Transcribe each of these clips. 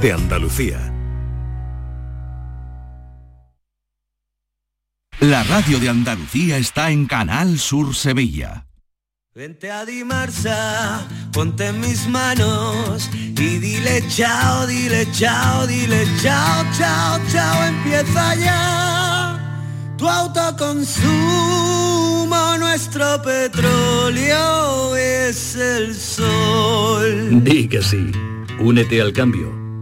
de Andalucía. La radio de Andalucía está en Canal Sur Sevilla. Vente a Dimarsa, ponte en mis manos y dile chao, dile chao, dile chao, chao, chao, empieza ya. Tu autoconsumo, nuestro petróleo es el sol. Di que sí. Únete al cambio.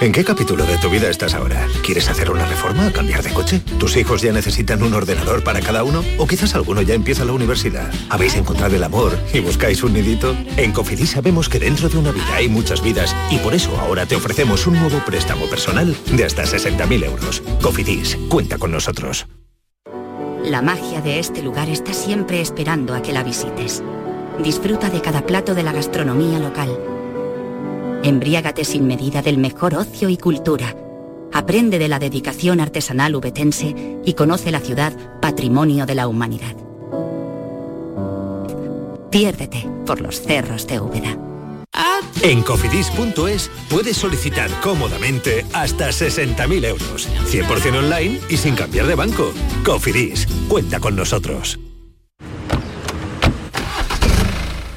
¿En qué capítulo de tu vida estás ahora? ¿Quieres hacer una reforma cambiar de coche? ¿Tus hijos ya necesitan un ordenador para cada uno? ¿O quizás alguno ya empieza la universidad? ¿Habéis encontrado el amor y buscáis un nidito? En Cofidis sabemos que dentro de una vida hay muchas vidas y por eso ahora te ofrecemos un nuevo préstamo personal de hasta 60.000 euros. Cofidis, cuenta con nosotros. La magia de este lugar está siempre esperando a que la visites. Disfruta de cada plato de la gastronomía local Embriágate sin medida del mejor ocio y cultura. Aprende de la dedicación artesanal ubetense y conoce la ciudad patrimonio de la humanidad. Piérdete por los cerros de Úbeda. En cofidis.es puedes solicitar cómodamente hasta 60.000 euros, 100% online y sin cambiar de banco. Cofidis, cuenta con nosotros.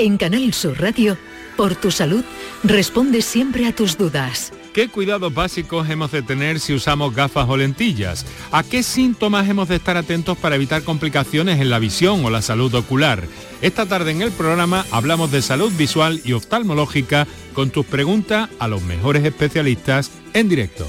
En Canal Sur Radio, por tu salud, responde siempre a tus dudas. ¿Qué cuidados básicos hemos de tener si usamos gafas o lentillas? ¿A qué síntomas hemos de estar atentos para evitar complicaciones en la visión o la salud ocular? Esta tarde en el programa hablamos de salud visual y oftalmológica con tus preguntas a los mejores especialistas en directo.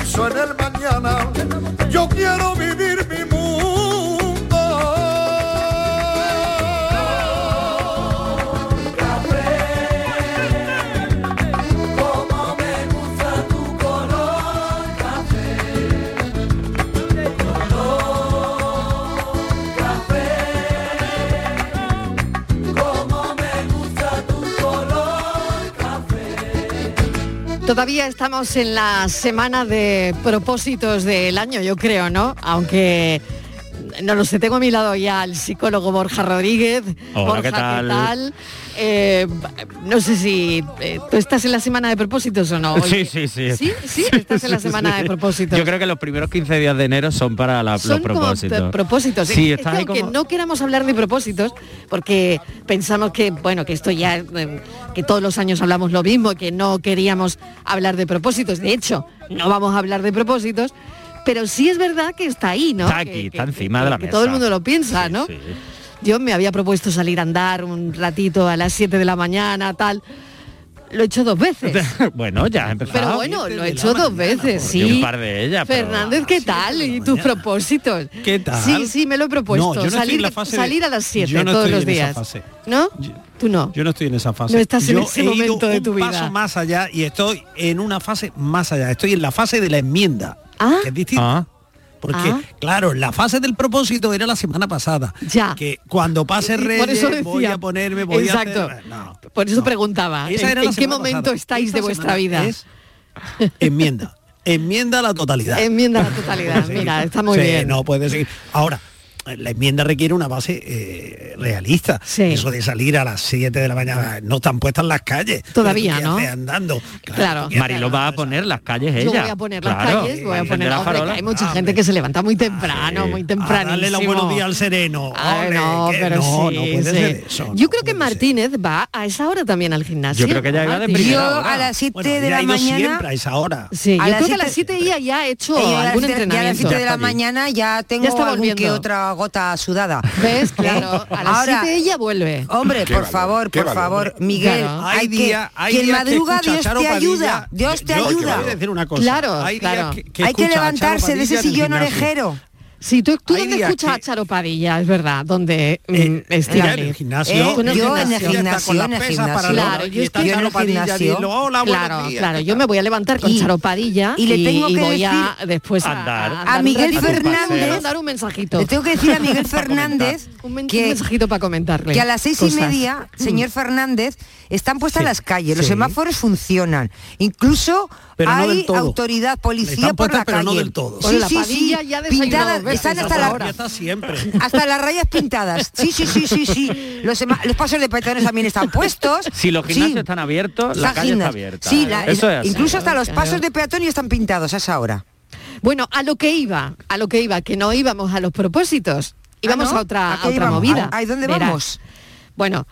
pienso en el mañana. Yo quiero Todavía estamos en la semana de propósitos del año, yo creo, ¿no? Aunque no lo sé, tengo a mi lado ya al psicólogo Borja Rodríguez. Hola, Borja, ¿qué tal? Eh, no sé si eh, tú estás en la semana de propósitos o no. Sí, Oye, sí, sí. ¿Sí? ¿Sí? Estás en la semana de propósitos. Yo creo que los primeros 15 días de enero son para la- Son los como propósitos. p- propósitos. Sí, Es que ahí aunque como... no queramos hablar de propósitos, porque pensamos que, bueno, que esto ya, eh, que todos los años hablamos lo mismo, que no queríamos hablar de propósitos. De hecho, no vamos a hablar de propósitos, pero sí es verdad que está ahí, ¿no? Está aquí, que- está encima de la que mesa. todo el mundo lo piensa, ¿no? Sí. Yo me había propuesto salir a andar un ratito a las 7 de la mañana, tal. Lo he hecho dos veces. bueno, ya has empezado. Pero bueno, lo he hecho dos veces, Y sí. un par de ellas. Fernández, ¿qué tal? ¿Y tus propósitos? ¿Qué tal? Sí, sí, me lo he propuesto. No, yo no estoy salir, en la fase de- salir a las 7 Yo no todos los días. fase. ¿No? Tú no. Yo no estoy en esa fase. No estás en ese he ido momento de un tu vida. paso más allá y estoy en una fase más allá. Estoy en la fase de la enmienda, que es distinta. Porque, Ah. claro, la fase del propósito era la semana pasada. Ya. Que cuando pase Y por Reyes eso decía, voy a ponerme, voy Exacto. a hacer... No, Por eso preguntaba, Esa ¿en, era la en qué momento pasada. estáis Esta de vuestra vida? es enmienda. Enmienda a la totalidad. Enmienda a la totalidad. Mira, está muy Sí, bien. No puede seguir. Ahora, la enmienda requiere una base eh, realista. Eso de salir a las 7 de la mañana, no están puestas las calles. Todavía, ¿Qué ¿no? andando. Claro. Marilo va a poner las calles ella. Yo voy a poner las Claro, calles, voy a poner la farola. hay mucha gente que se levanta muy temprano, muy temprano. darle los buenos días al sereno. Ole, no, pero no, sí, no puede sí. ser eso, Yo creo que Martínez va a esa hora también al gimnasio. Yo creo que ya iba de primera Yo a las 7 Bueno, de la mañana... siempre a esa hora. Sí, A yo las creo que a las siete- 7 ella ya ha hecho yo a las algún siete- ya a las entrenamiento. 7 de la mañana ya tengo Ya está algún que volviendo. Gota sudada. ¿Ves? Claro, a las Ahora, 7 ella vuelve. Hombre, Qué por valor, favor, por valor, favor, hombre. Miguel, Claro. hay Hay que, día- hay quien que madruga, Dios te ayuda. Dios te Yo- yo ayuda. voy a decir una cosa. Claro, Hay claro. que- que hay que levantarse de ese sillón orejero. Sí, tú, tú dónde escuchas que- a Charo Padilla, es verdad, donde mm, Eh, en el gimnasio. Eh, yo en el gimnasio. en el gimnasio. Claro, yo y es está que- yo en el gimnasio- Claro, claro, yo me voy a levantar con Y- Charo Padilla y le tengo y que voy a decir- después a, Andar. a, A dar un Miguel. Fernández- a mandar un mensajito. Le tengo que decir a Miguel Fernández un, men- un que, mensajito para comentarle. que a las seis cosas. y media, señor Fernández, están puestas Sí, las calles, los sí. semáforos funcionan. Incluso Pero no hay todo. autoridad, policía por la puestas, pero calle. no del todo. Sí, sí, sí. ya veces están hasta, hasta la- ahora. Ya está siempre. hasta las rayas pintadas. Sí, sí, sí, sí, sí. Los, pasos de peatones también están puestos. Si los gimnasios Sí. están abiertos, la Las calle está abierta. Sí, la- Eso es así. incluso hasta los pasos de peatones están pintados a esa hora. Bueno, a lo que iba, a lo que iba, que no íbamos a los propósitos, íbamos Ah, ¿no? a otra, ¿A a qué otra íbamos? movida. ¿A- dónde Verás. vamos? Bueno,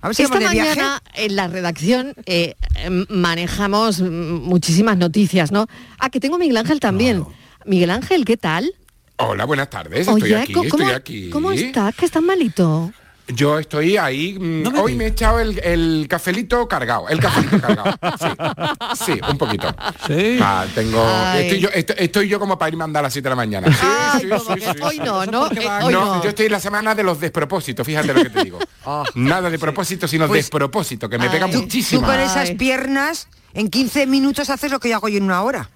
A ver si esta viaje. mañana en la redacción eh, em, manejamos muchísimas noticias, ¿no? Ah, que tengo a Miguel Ángel también. Miguel Ángel, ¿qué tal? Hola, buenas tardes. Estoy Oye, aquí, ¿cómo, estoy aquí. ¿cómo estás? ¿Que estás malito? Yo estoy ahí. mm, hoy me he echado el, el cafelito cargado. El cafelito cargado. Sí, sí, un poquito. Sí. Ah, tengo. Estoy yo, estoy, estoy yo como para irme a andar a las 7 de la mañana. Sí, Ay, sí, hoy sí. no, ¿no? Eh, hoy no, no. yo estoy en la semana de los despropósitos, fíjate lo que te digo. Nada de propósito, sino Pues- despropósito, que me Ay. pega Tú- Tú muchísimo. con esas piernas, en 15 minutos haces lo que yo hago yo en una hora.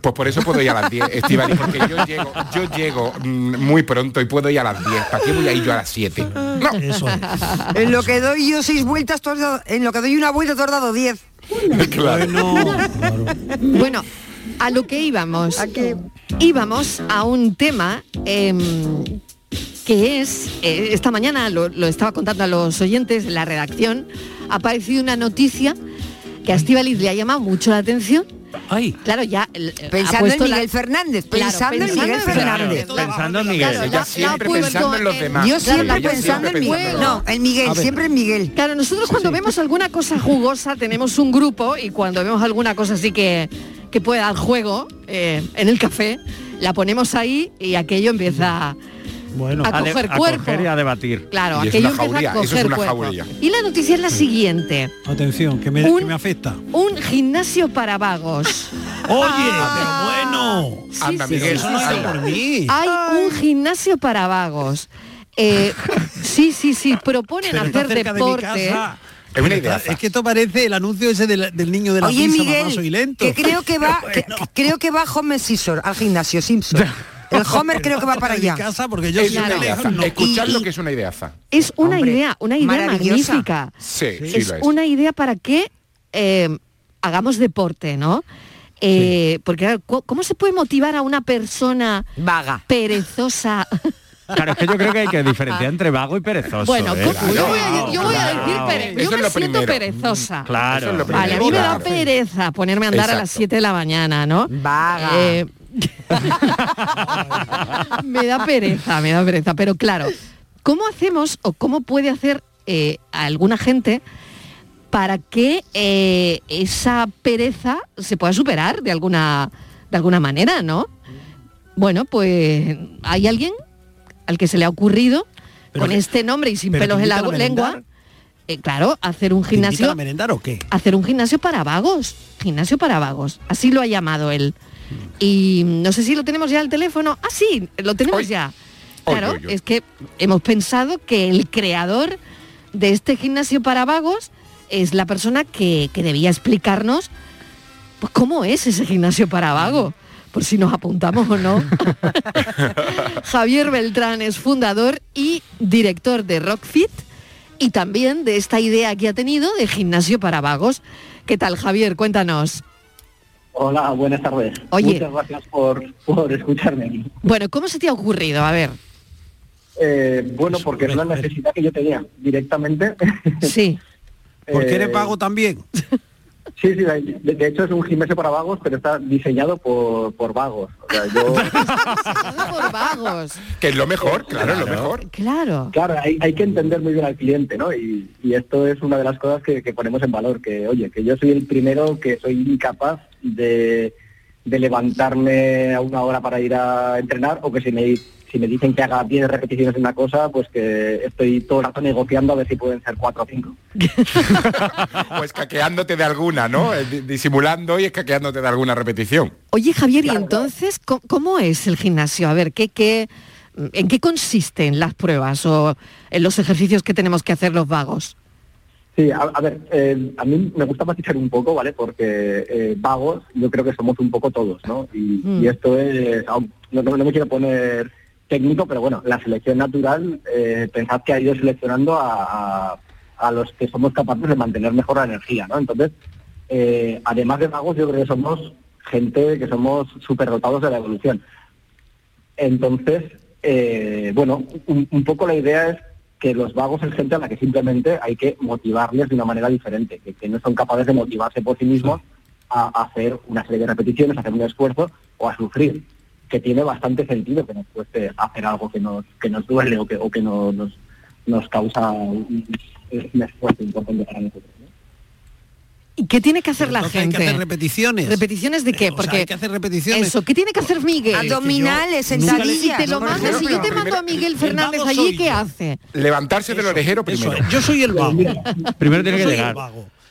Pues por eso puedo ir a las 10, Estivali, porque yo llego, yo llego mm, muy pronto y puedo ir a las 10. ¿Para qué voy a ir yo a las 7? No. Eso es. En lo que doy yo seis vueltas, tú has dado- en lo que doy una vuelta, tú has dado 10. Claro. Bueno, claro. Bueno, a lo que íbamos. Íbamos a un tema em, que es, eh, esta mañana lo, lo estaba contando a los oyentes, en la redacción, ha aparecido una noticia que a Estíbaliz le ha llamado mucho la atención. Ay. Claro, ya el- ha Pensando en Miguel la- Fernández, Claro, pensando en Miguel Fernández. Claro, pensando en Miguel. Ella siempre pensando en los demás. Yo siempre pensando en Miguel. No, en Miguel, siempre en Miguel. Claro, nosotros cuando vemos alguna cosa jugosa tenemos un grupo y cuando vemos alguna cosa así que, que puede dar juego eh, en el café, la ponemos ahí y aquello empieza Bueno, a A de- coger a cuerpo. coger y a debatir. Claro, Y es aquello jauría, a eso es coger una cuerpo. jauría. Y la noticia es la siguiente. atención, que me, Un- que me afecta. Un gimnasio para vagos. Oye, pero bueno. Sí, Anda, sí, Miguel, sí, Eso no sí, es por mí. Hay un gimnasio para vagos. Eh, sí, sí, sí, proponen Pero hacer de deporte. Es una Pero idea. está- Es que esto parece el anuncio ese del, del niño de la Oye, pizza, mamá, Miguel, soy lento. que creo que va, Bueno. que creo que va Homer Simpson al gimnasio Simpson. El Homer creo que va para allá. casa porque yo Es una ideaza. no. Escuchadlo Y- que es una ideaza. Es una Hombre, idea, una idea magnífica. Sí, sí, es lo es. una idea para que eh, hagamos deporte, ¿no? Eh, Porque claro, ¿co- ¿cómo se puede motivar a una persona Vaga. perezosa Claro, es que yo creo que hay que diferenciar entre vago y perezoso. Bueno, ¿eh? yo voy a, yo voy a decir Claro. pere- yo me lo siento primero. perezosa. Claro. Eso es lo Vale, a mí me da pereza ponerme a andar a las Exacto. 7 de la mañana, ¿no? Vaga. Eh, me da pereza, me da pereza. Pero claro, ¿cómo hacemos o cómo puede hacer eh, alguna gente para que eh, esa pereza se pueda superar de alguna, de alguna manera, ¿no? Bueno, pues hay alguien al que se le ha ocurrido Pero con que- este nombre y sin pelos en la lengua, eh, claro, hacer un ¿Te invitan gimnasio a merendar o qué? hacer un gimnasio para vagos, gimnasio para vagos, así lo ha llamado él. Y no sé si lo tenemos ya al teléfono. Ah, sí, lo tenemos Hoy. ya. Claro, hoy, hoy. es que hemos pensado que el creador de este gimnasio para vagos es la persona que, que debía explicarnos pues, cómo es ese gimnasio para vagos, por si nos apuntamos o no. Javier Beltrán es fundador y director de Rockfit y también de esta idea que ha tenido de gimnasio para vagos. ¿Qué tal, Javier? Cuéntanos. Hola, buenas tardes. Oye. Muchas gracias por, por escucharme aquí. Bueno, ¿cómo se te ha ocurrido? A ver. Eh, bueno, porque es la necesidad que yo tenía directamente. Sí. Porque eres Eh, vago también. Sí, sí, de, hecho es un gimnasio para vagos, pero está diseñado por, por vagos. O sea, yo, por vagos. Que es lo mejor, claro, es lo mejor. Claro. claro, hay, hay que entender muy bien al cliente, ¿no? Y, y esto es una de las cosas que, que ponemos en valor, que oye, que yo soy el primero que soy incapaz de, de levantarme a una hora para ir a entrenar o que si me, si me dicen que haga 10 repeticiones de una cosa, pues que estoy todo el rato negociando a ver si pueden ser 4 o 5. O escaqueándote de alguna, ¿no? Eh, di- Disimulando y escaqueándote de alguna repetición. Oye, Javier, ¿y entonces ¿cómo, cómo es el gimnasio? A ver, ¿qué, qué, ¿en qué consisten las pruebas o en los ejercicios que tenemos que hacer los vagos? Sí, a, a ver, eh, a mí me gusta matizar un poco, ¿vale? Porque eh, vagos yo creo que somos un poco todos, ¿no? Y, Mm. y esto es, no, no- me quiero poner técnico, pero bueno, la selección natural, eh, pensad que ha ido seleccionando a, a- a los que somos capaces de mantener mejor la energía, ¿no? Entonces, eh, además de vagos, yo creo que somos gente que somos superdotados de la evolución. Entonces, eh, bueno, un, un poco la idea es que los vagos es gente a la que simplemente hay que motivarles de una manera diferente, que, no son capaces de motivarse por sí mismos a, hacer una serie de repeticiones, a hacer un esfuerzo o a sufrir, que tiene bastante sentido que nos cueste hacer algo que nos, que nos duele o que, o que no- nos, nos causa un, un esfuerzo importante para nosotros. ¿No? ¿Y qué tiene que hacer la Entonces hay gente? que hacer repeticiones. ¿Repeticiones de qué? O sea, Porque hay que hacer repeticiones. Eso, ¿qué tiene que hacer Miguel? Abdominales, Y si sentadillas. te lo mandas, si yo te mando a Miguel Fernández allí, ¿qué hace? Levantarse del orejero primero. es, yo soy el vago. Primero tiene que llegar.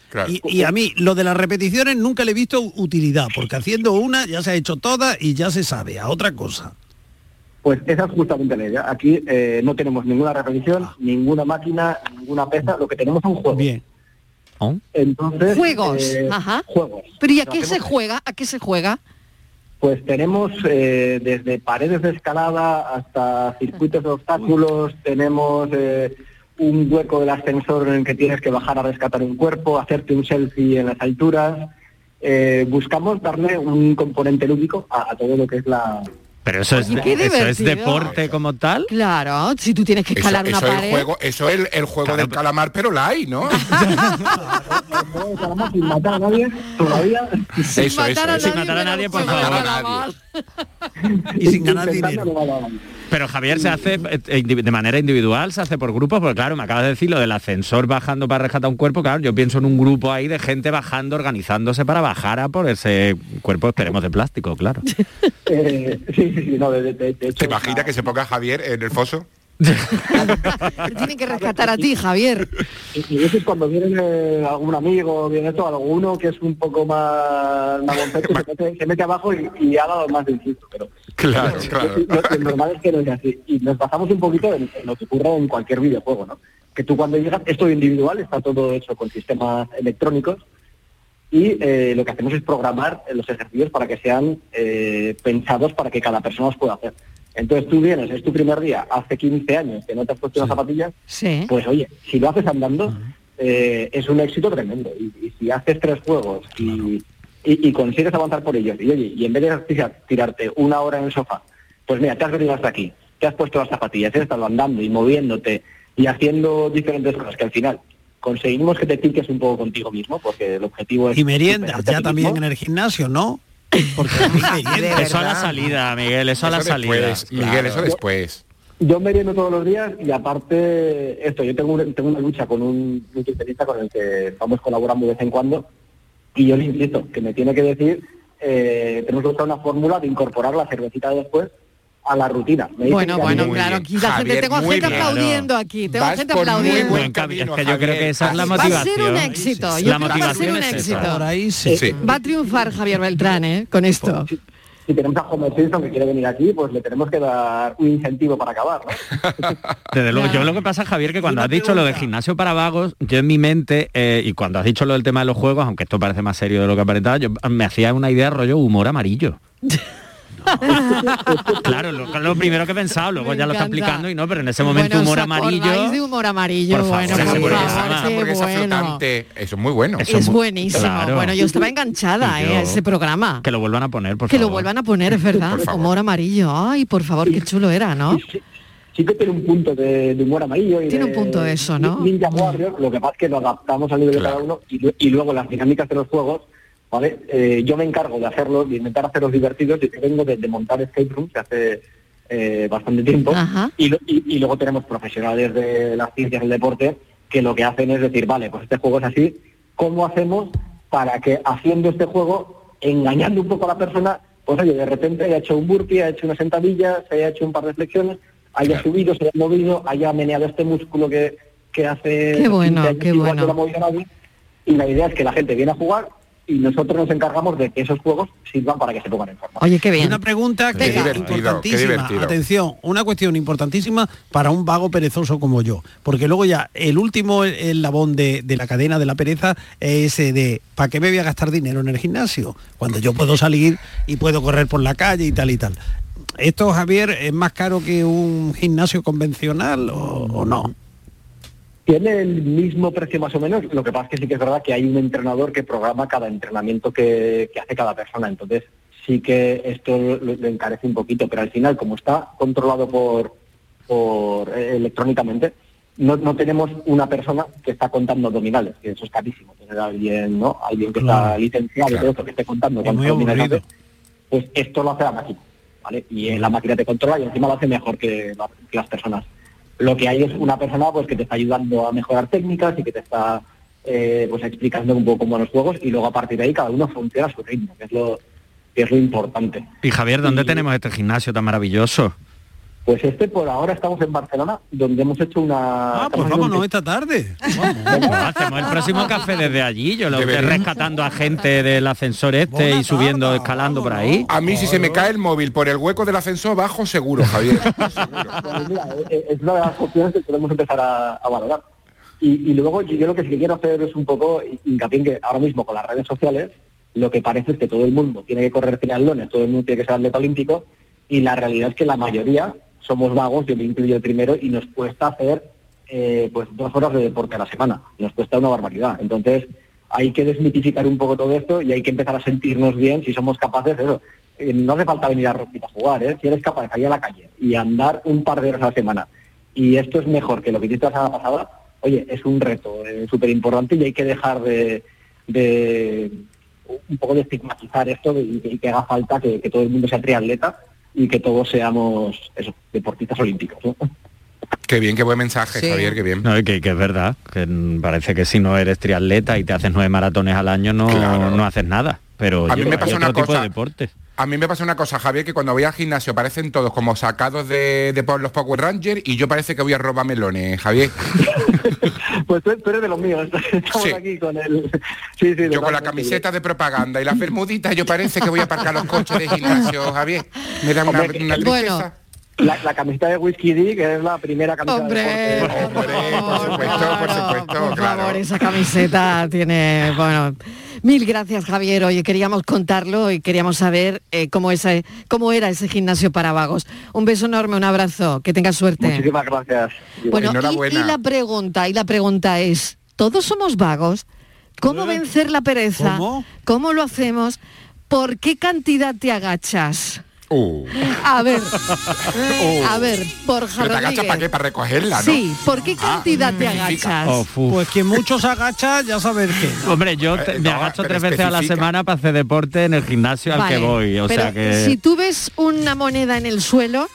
Claro. Y, y a mí lo de las repeticiones nunca le he visto utilidad, porque haciendo una ya se ha hecho toda y ya se sabe, a otra cosa. Pues esa es justamente la idea. Aquí eh, no tenemos ninguna repetición, ninguna máquina, ninguna pesa, lo que tenemos son juegos. Bien. Entonces, Juegos, eh, ajá. juegos. ¿Pero y a qué se juega? ¿A qué se juega? Pues tenemos eh, desde paredes de escalada hasta circuitos de obstáculos, tenemos eh, un hueco del ascensor en el que tienes que bajar a rescatar un cuerpo, hacerte un selfie en las alturas. Eh, buscamos darle un componente lúdico a, a todo lo que es la... Pero eso es, Oye, qué eso es deporte como tal. Claro, si tú tienes que Eso, escalar una eso es el pared. juego, eso es el, el juego del calamar, pero la hay, ¿no? sin matar a nadie, todavía. Eso, eso, matar a eso. Sin matar a nadie, por favor. Y sin ganar dinero. Pero Javier se hace eh, indivi- de manera individual, se hace por grupos, porque claro, me acabas de decir lo del ascensor bajando para rescatar un cuerpo, claro, yo pienso en un grupo ahí de gente bajando, organizándose para bajar a por ese cuerpo, esperemos, de plástico, claro. Eh, sí, sí, sí, no, de, de- de hecho... ¿Te imaginas que se ponga Javier en el foso? Tienen que rescatar a ti, Javier. Y, y a veces cuando viene eh, algún amigo, viene esto, alguno que es un poco más magonceto, se mete, se mete abajo y, y ha dado más del susto, pero Claro, claro. lo, lo normal es que no es así. Y nos basamos un poquito en, en lo que ocurre en cualquier videojuego, ¿no? Que tú cuando llegas, esto es individual, está todo hecho con sistemas electrónicos y eh, lo que hacemos es programar los ejercicios para que sean eh, pensados para que cada persona los pueda hacer. Entonces tú vienes, es tu primer día, hace 15 años que no te has puesto unas zapatillas, Sí. pues oye, si lo haces andando, eh, es un éxito tremendo. Y, y si haces tres juegos y, y- y consigues avanzar por ellos, y oye, y en vez de tirar- tirarte una hora en el sofá, pues mira, te has venido hasta aquí. te has puesto las zapatillas, has estado andando y moviéndote y haciendo diferentes cosas que al final conseguimos que te piques un poco contigo mismo, porque el objetivo es... Y meriendas ya también en el gimnasio, ¿no? Porque Eso a la salida, Miguel, eso a la Eso salida. después, Miguel, eso después. Yo meriendo todos los días y aparte esto, yo tengo, un- tengo una lucha con un nutricionista con el que vamos colaborando de vez en cuando y yo le insisto que me tiene que decir, eh, tenemos que buscar una fórmula de incorporar la cervecita de después a la rutina. Me Bueno, bueno, claro, aquí la gente, tengo gente bien. aplaudiendo aquí, tengo Vas gente por muy aplaudiendo. buen camino, Es que yo creo que esa es la Va a ser motivación. un éxito, yo La creo que va a ser motivación un es esa. éxito. Por ahí sí. Sí. Va a triunfar Javier Beltrán, ¿eh? Con esto. Si tenemos a Homer Simpson que quiere venir aquí, pues le tenemos que dar un incentivo para acabar, ¿no? Desde luego, yo lo que pasa, Javier, que cuando has dicho lo de gimnasio para vagos, yo en mi mente, eh, y cuando has dicho lo del tema de los juegos, aunque esto parece más serio de lo que aparentaba, yo me hacía una idea rollo humor amarillo. claro, lo, lo primero que he pensado, luego Me ya lo está explicando y no, pero en ese momento Bueno, humor ¿os amarillo. de humor amarillo? Por favor, bueno, esa por favor, bueno. flotante, eso es muy bueno. Eso Es muy- buenísimo. Claro. Bueno, yo estaba enganchada ¿eh? yo- a ese programa. Que lo vuelvan a poner, por Que lo favor. vuelvan a poner, es verdad. Favor. Humor amarillo. Ay, por favor, qué chulo era, ¿no? Sí que tiene un punto de, de humor amarillo. Y Tiene de un punto de eso, ¿no? Ninja Warrior, lo que pasa es que lo adaptamos al nivel de cada uno y, y luego las dinámicas de los juegos, ¿vale? Eh, yo me encargo de hacerlos, de intentar hacerlos divertidos y que vengo de, de montar escape rooms que hace eh, bastante tiempo. Y, lo- y- y luego tenemos profesionales de las ciencias del deporte que lo que hacen es decir, vale, pues este juego es así, ¿cómo hacemos para que haciendo este juego, engañando un poco a la persona, pues oye, de repente haya hecho un burpee, haya hecho una sentadilla, se haya hecho un par de flexiones, haya subido, se haya movido, haya meneado este músculo que, que hace... Qué bueno, 15 años qué bueno. no. Y la idea es que la gente viene a jugar y nosotros nos encargamos de que esos juegos sirvan para que se pongan en forma. Oye, qué bien. Una pregunta que Qué es qué importantísima. Atención, una cuestión importantísima para un vago perezoso como yo. Porque luego ya el último eslabón de, de la cadena de la pereza es ese de ¿para qué me voy a gastar dinero en el gimnasio? Cuando yo puedo salir y puedo correr por la calle y tal y tal. ¿Esto, Javier, es más caro que un gimnasio convencional o, o no? Tiene el mismo precio más o menos, lo que pasa es que sí que es verdad que hay un entrenador que programa cada entrenamiento que, que hace cada persona, entonces sí que esto lo, lo encarece un poquito, pero al final como está controlado por, por eh, electrónicamente, no, no tenemos una persona que está contando abdominales, que eso es carísimo, tener a alguien, ¿no? Alguien que está licenciado y Claro. todo esto, que esté contando Es muy abdominales pues esto lo hace la máquina, ¿vale? Y eh, la máquina te controla y encima lo hace mejor que, la- que las personas. Lo que hay es una persona pues que te está ayudando a mejorar técnicas y que te está eh, pues explicando un poco cómo van los juegos y luego a partir de ahí cada uno funciona a su ritmo, que es lo, que es lo importante. Y Javier, ¿dónde tenemos este gimnasio tan maravilloso? Pues este por ahora estamos en Barcelona, donde hemos hecho una... Ah, pues un vámonos esta tarde. Pues hacemos el próximo café desde allí, yo lo estoy rescatando a gente del ascensor este y subiendo, escalando por ahí. A mí si se me cae el móvil por el hueco del ascensor bajo seguro, Javier. Pues mira, eh, es una de las opciones que podemos empezar a, a valorar. Y, y luego yo, yo lo que sí que quiero hacer es un poco hincapié en que ahora mismo con las redes sociales lo que parece es que todo el mundo tiene que correr triatlones, todo el mundo tiene que ser atleta olímpico y la realidad es que la mayoría somos vagos, yo me incluyo el primero y nos cuesta hacer eh, pues dos horas de deporte a la semana, nos cuesta una barbaridad. Entonces hay que desmitificar un poco todo esto y hay que empezar a sentirnos bien si somos capaces de eso. Eh, no hace falta venir a Rugby a jugar, ¿eh? si eres capaz de salir a la calle y andar un par de horas a la semana y esto es mejor que lo que hiciste la semana pasada, oye, es un reto eh, súper importante y hay que dejar de, un poco de estigmatizar esto y, que- haga falta que todo el mundo sea triatleta y que todos seamos eso, deportistas olímpicos. ¿no? Qué bien, qué buen mensaje, Sí. Javier, qué bien. No, que, que es verdad, que parece que si no eres triatleta y te haces nueve maratones al año no, no haces nada. Pero A mí me pasa otro una tipo cosa. de deporte. A mí me pasa una cosa, Javier, que cuando voy al gimnasio parecen todos como sacados de, de por los Power Rangers y yo parece que voy a robar melones, Javier. Pues tú, tú eres de los míos, estamos Sí. aquí con el... Sí, sí, Yo con la camiseta de propaganda y las bermuditas, yo parece que voy a aparcar los coches de gimnasio, Javier. Me da una, una que- tristeza. La, la camiseta de Whisky D, que es la primera camiseta Hombre, de deporte. por supuesto, por supuesto, Por claro. favor, esa camiseta tiene, bueno, mil gracias Javier. Oye, queríamos contarlo y queríamos saber eh, cómo, ese, cómo era ese gimnasio para vagos. Un beso enorme, un abrazo, que tengas suerte. Muchísimas gracias. Bueno, y, la pregunta, y la pregunta es, ¿todos somos vagos? ¿Cómo vencer la pereza? ¿Cómo? ¿Cómo lo hacemos? ¿Por qué cantidad te agachas? A ver, a ver, Borja Oh. Pero te agachas para qué, para recogerla, ¿no? Sí, ¿por qué Ah, cantidad te significa. agachas? Pues que muchos agachas, ya sabes qué. Hombre, yo te- Eh, me no, agacho tres veces a la semana para hacer deporte en el gimnasio al que voy. O pero sea que. si tú ves una moneda en el suelo,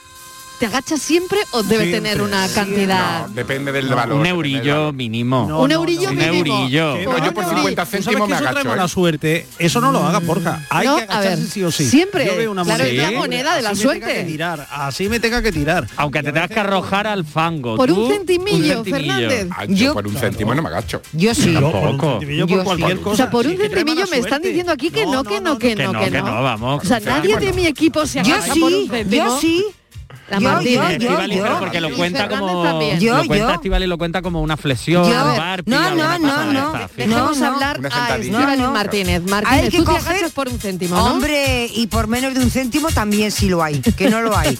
¿te agachas siempre o debe Siempre, tener una cantidad? No, depende del No, valor. un eurillo mínimo. Un eurillo un mínimo. eurillo. Que no, yo por 50 Tú sabes céntimos me eso agacho. mala ¿eh? suerte. Eso no lo hagas, Borja. Hay No, que agacharse ver, sí o sí. siempre. Yo veo una Claro, moneda. es la moneda de la así me suerte. tenga que tirar, así me tenga que tirar. Aunque te tengas que arrojar al fango. Por un centimillo, Fernández. Yo, por un céntimo no me agacho. Yo sí. Yo por un Tampoco. por Yo cualquier sí. cosa. O sea, por un Sí, centimillo me están diciendo aquí que no, que no, que que no, que no. vamos. O sea, nadie de mi equipo se Yo agacha por un sí, céntimo. yo sí. La Yo, Martínez. yo, yo, Estivali, yo. pero porque lo cuenta Fernández como también. Yo, lo cuenta yo. Estivali lo cuenta como una flexión, Yo. un burpee, No, no, no, no. Dejemos No, no. hablar a. Estíbaliz No, no. Martínez. Hay Martínez, que tú te coger- agachas por un céntimo, ¿no? Hombre, y por menos de un céntimo también sí lo hay, que no lo hay.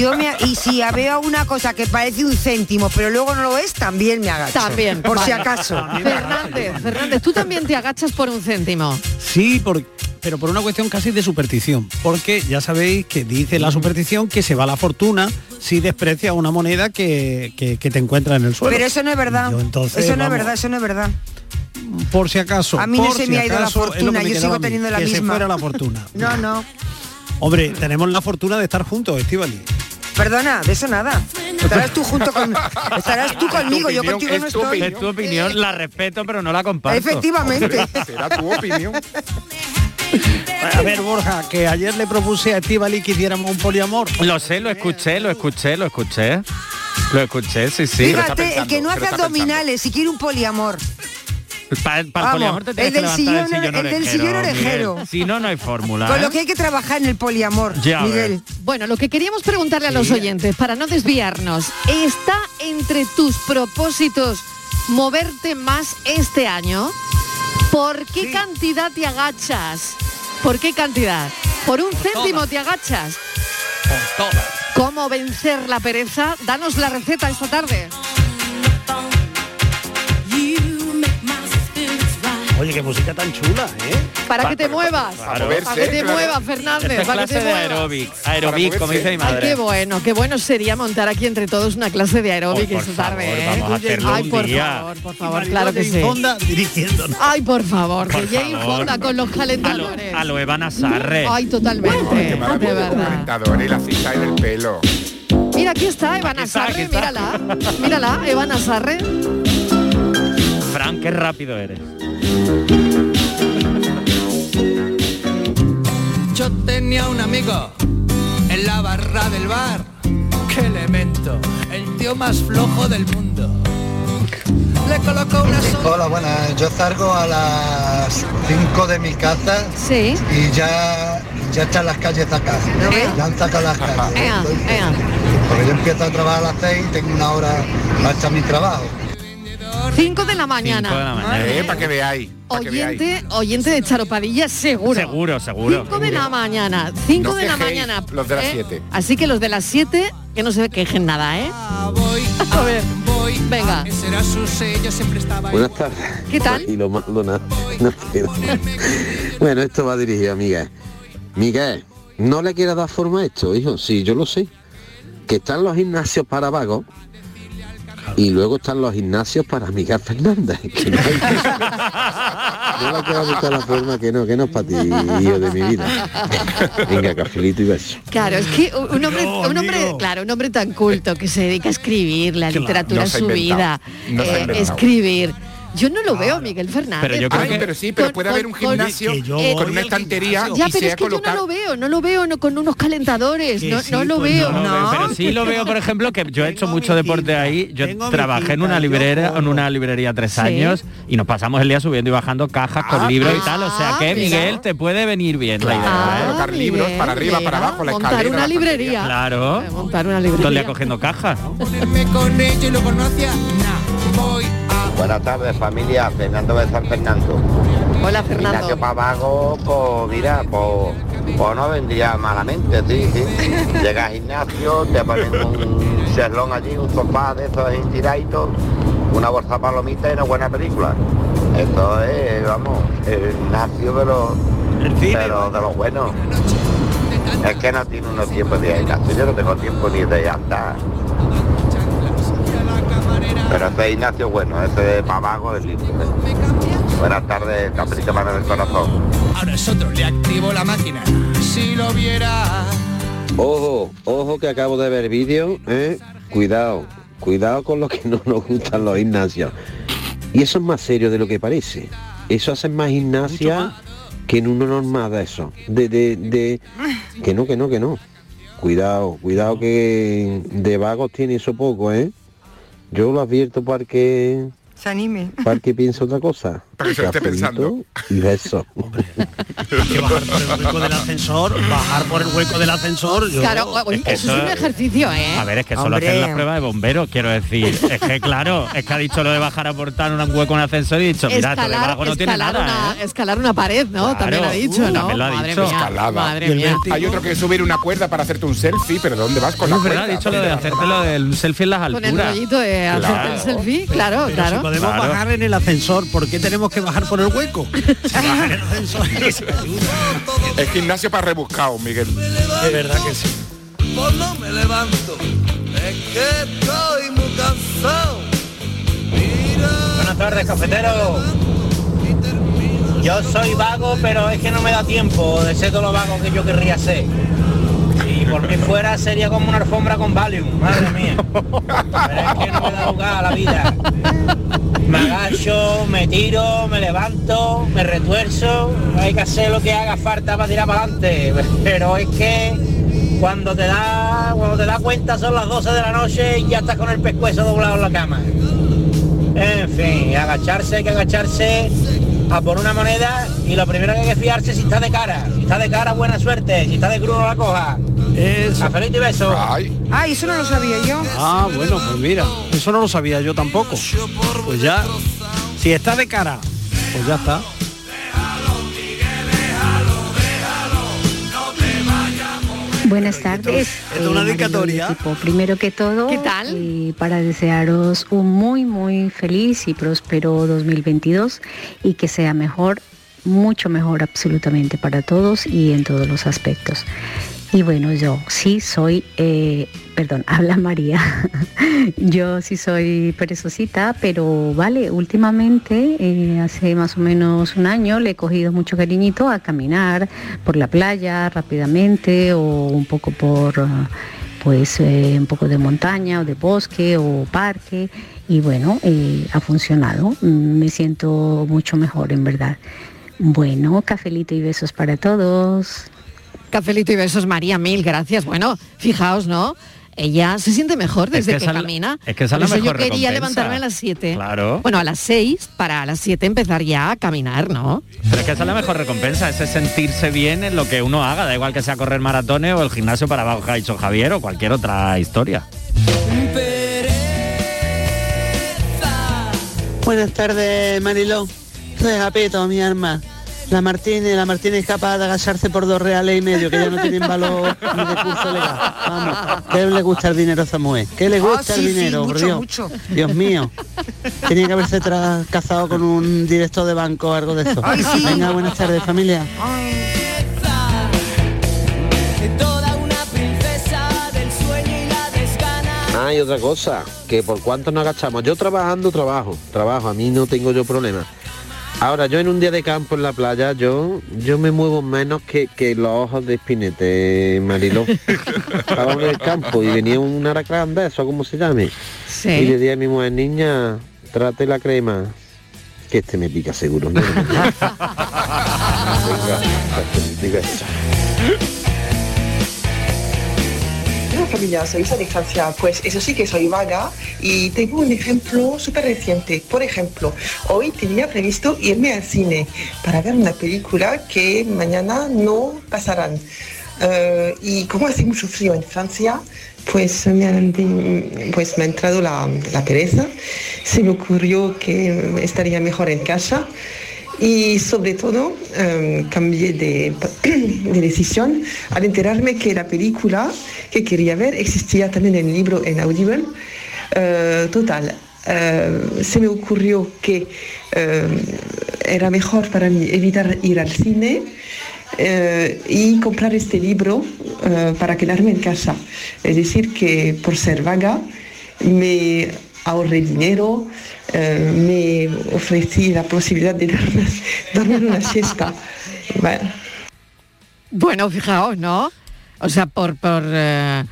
Yo me, y si veo una cosa que parece un céntimo, pero luego no lo es, también me agacho. También. Por si acaso. Fernández, Fernández, tú también te agachas por un céntimo. Sí, por- pero por una cuestión casi de superstición. Porque ya sabéis que dice la superstición que se va la fortuna si desprecia una moneda que, que- que te encuentra en el suelo. Pero eso no es verdad. Yo, entonces, eso no es verdad, eso no es verdad. Por si acaso. A mí no se si me ha ido la acaso, que fortuna, yo sigo mí, teniendo la que se misma. fuera la fortuna. No, no. Hombre, tenemos la fortuna de estar juntos, Estivali. Perdona, de eso nada. Estarás tú junto con estarás tú conmigo, yo contigo no es estoy. Es tu opinión, la respeto, pero no la comparto. Efectivamente. Será tu opinión. A ver, Borja, que ayer le propuse a Estivali que hiciéramos un poliamor. Lo sé, lo escuché, lo escuché, lo escuché. Lo escuché, sí, sí. Fíjate, el que no hace abdominales, si quiere un poliamor. Para el poliamor te tienes el que del levantar sillón- el del orejero, sillón orejero. Miguel. Si no, no hay fórmula. Con ¿eh? lo que hay que trabajar en el poliamor, Ya Miguel. Bueno, lo que queríamos preguntarle a los oyentes, para no desviarnos, ¿está entre tus propósitos moverte más este año? ¿Por qué cantidad te agachas? ¿Por qué cantidad? ¿Por un céntimo te agachas? ¿Cómo vencer la pereza? Danos la receta esta tarde. Oye, qué música tan chula, ¿eh? Para que te muevas. Claro. Para que te claro. muevas, Esta Fernández. es Para que clase te de muevas. aeróbic. Aeróbic, como dice mi Ay, madre. qué bueno, qué bueno sería montar aquí entre todos una clase de aeróbic esta tarde. ¿eh? vamos a hacerlo Ay, un por día. favor, por favor, claro que sí. Infonda dirigiéndonos. Ay, por favor, Por que Jane. Fonda con los A lo, calentadores. a lo Evan Azarre. Ay, totalmente, Qué de verdad. calentador y la cita en el pelo. Mira, aquí está Evan Aquí está, está. mírala. Mírala, Evan Azarre. Fran, qué rápido eres. Yo tenía un amigo en la barra del bar. ¡Qué elemento! El tío más flojo del mundo. Le colocó una sonrisa. Hola, buenas. Yo salgo a las 5 de mi casa Sí. y ya, ya están las calles sacadas. Ya han sacado las calles. Ea, Entonces, ea. Porque yo empiezo a trabajar a las 6 y tengo una hora hasta mi trabajo. 5 de la mañana. Cinco de la mañana. Eh, para que veáis. pa' que veáis. Oyente, oyente de Charopadilla, seguro. Seguro, seguro. 5 de la mañana, 5 No de la mañana. los de las ¿eh? siete. Así que los de las 7, que no se quejen nada, ¿eh? Voy, A ver, voy. venga. Ese era su sello, siempre estaba ahí. Buenas tardes. ¿Qué tal? Y lo Maldonado. No quiero. Bueno, esto va dirigido a Miguel. Miguel, no le quieras dar forma a esto, hijo. Sí, yo lo sé. Que están los gimnasios para vagos y luego están los gimnasios para Miguel Fernández. Que no, hay- no le buscar la forma que no, que no es para ti, hijo de mi vida. Venga, cafelito y beso. Claro, es que un hombre, Amigo, un hombre, claro, un hombre tan culto que se dedica a escribir, la literatura no es se ha su vida, no eh, escribir. Yo no lo veo, Miguel Fernández. Pero yo creo Ay, que- pero sí, pero Con- puede haber con- un con- gimnasio yo Eh, con una estantería. Ya, y pero sea es que yo no lo veo, no lo veo no, con unos calentadores, Que no, sí, no lo pues veo. no lo No, pero sí lo veo, por ejemplo, que yo he hecho mucho deporte ahí. Yo trabajé en una librería, en una librería tres Sí. años y nos pasamos el día subiendo y bajando cajas con Ah, libros y ah, tal. O sea que. Miguel, te puede venir bien la idea. ¿eh? Colocar libros para arriba, para abajo, la montar escalera, una la librería. Claro. Montar una Todo el día librería. cogiendo cajas. Con ello y luego Buenas tardes, familia. Fernando de San Fernando. Hola, Ignacio Fernando. Pavago, pues mira, pues, pues no vendría malamente, sí, sí. Llega al gimnasio, te ponen un serlón allí, un sofá de esos entiraditos, una bolsa palomita y una buena película. Eso es, vamos, el gimnasio de los, de los, de los buenos. Es que no tiene unos tiempos de Ignacio. Yo no tengo tiempo ni de andar. Pero ese Ignacio, bueno, ese de Pavago es libre. Buenas tardes, capricho mano del corazón. Ahora es otro, le activo la máquina. Si lo viera. Ojo, ojo que acabo de ver vídeo, ¿eh? Cuidado, cuidado con lo que no nos gustan los gimnasios. Y eso es más serio de lo que parece. Eso hace más gimnasia que en uno normal de eso. De, de, de... Que no, que no, que no. Cuidado, cuidado que de vagos tiene eso poco, ¿eh? Yo lo advierto para que Se anime. para que piense otra cosa. Para que se esté pensando. Y beso. que bajar por el hueco del ascensor, bajar por el hueco del ascensor. yo- Claro, oye, Es que eso es un ejercicio, ¿eh? A ver, es que solo hacen las pruebas de bomberos, quiero decir. Es que claro, es que ha dicho lo de bajar a portar un hueco en ascensor y he dicho, mira, esto de escalar, vago no tiene nada. una, escalar una pared, ¿no? Claro. También ha dicho, Uh, ¿no? también lo ha madre dicho. mía, Escalada. madre mía. Hay otro que subir una cuerda para hacerte un selfie, pero ¿dónde vas con No, la verdad, cuerda? ha dicho lo de hacerte lo del selfie en las Con alturas. el rollito de hacerte el selfie, claro, claro. Podemos Claro. bajar en el ascensor, ¿por qué tenemos que bajar por el hueco? Bajar en el ascensor. Es gimnasio para rebuscado, Miguel. De verdad que sí. No me levanto. Es que estoy muy cansado. Buenas tardes, cafetero. Yo soy vago, pero es que no me da tiempo de ser todo lo vago que yo querría ser. Por mí fuera sería como una alfombra con Valium, madre mía. Pero es que no me da lugar a la vida. Me agacho, me tiro, me levanto, me retuerzo, hay que hacer lo que haga falta para tirar para adelante. Pero es que cuando te da, cuando te da cuenta son las 12 de la noche y ya estás con el pescuezo doblado en la cama. En fin, agacharse, hay que agacharse a por una moneda y lo primero que hay que fiarse si está de cara. Si está de cara, buena suerte. Si está de crudo, no la coja. Eso. Cafelito y beso. Ay, eso no lo sabía yo. Ah, bueno, pues mira, eso no lo sabía yo tampoco. Pues ya, si está de cara, pues ya está. Buenas tardes. es una eh, y dedicatoria. equipo. Primero que todo, ¿Qué tal? eh, para desearos un muy, muy feliz y próspero 2022 y que sea mejor, mucho mejor absolutamente para todos y en todos los aspectos. Y bueno, yo sí soy, eh, perdón, habla María. yo sí soy perezosita, pero vale, últimamente, eh, hace más o menos un año, le he cogido mucho cariñito a caminar por la playa rápidamente o un poco por, pues, eh, un poco de montaña o de bosque o parque. Y bueno, ha funcionado. Me siento mucho mejor, en verdad. Bueno, cafelito y besos para todos. Cafelito y besos, María, mil gracias. Bueno, fijaos, ¿no? Ella se siente mejor desde que camina. es que esa la eso mejor yo quería recompensa. levantarme a las 7. Claro. Bueno, a las 6 para a las 7 empezar ya a caminar, ¿no? Pero es que esa es la mejor recompensa, ese sentirse bien en lo que uno haga, da igual que sea correr maratones o el gimnasio para abajo ha dicho Javier o cualquier otra historia. Buenas tardes, Mariló. Soy Japeto, mi arma. La Martínez, la Martínez es capaz de agacharse por dos reales y medio, que ya no tienen valor ni de curso legal. Vamos, ¿qué le gusta el dinero a Samuel? ¿Qué le gusta Ah, sí, el sí, dinero, por mucho, Dios? mucho. Dios mío. Tenía que haberse casado con un director de banco o algo de eso. Ay, sí. Venga, buenas tardes, familia. Toda una princesa del sueño y la desgana. Ah, y otra cosa, que por cuánto nos agachamos. Yo trabajando, trabajo, trabajo, a mí no tengo yo problema. Ahora, yo en un día de campo en la playa, yo yo me muevo menos que, que los ojos de espinete, Mariló. Estaba en el campo y venía un aracrán de eso, como se llame. Sí. Y le dije a mi mujer, niña, trate la crema. Que este me pica seguro. ¿no? Venga, diga eso. Hola familia, soy Isa Distancia. Pues eso sí que soy vaga y tengo un ejemplo súper reciente. Por ejemplo, hoy tenía previsto irme al cine para ver una película que mañana no pasarán. Eh, y como hace mucho frío en Francia, pues me, han pues me ha entrado la, la pereza. Se me ocurrió que estaría mejor en casa y sobre todo eh, cambié de, de decisión al enterarme que la película que quería ver existía también en libro en Audible. Eh, total, eh, se me ocurrió que eh, era mejor para mí evitar ir al cine y comprar este libro para quedarme en casa. Es decir, que por ser vaga me ahorré dinero, eh, me ofrecí la posibilidad de dormir una siesta. Bueno, Bueno, fijaos, ¿no? O sea, por, por eh,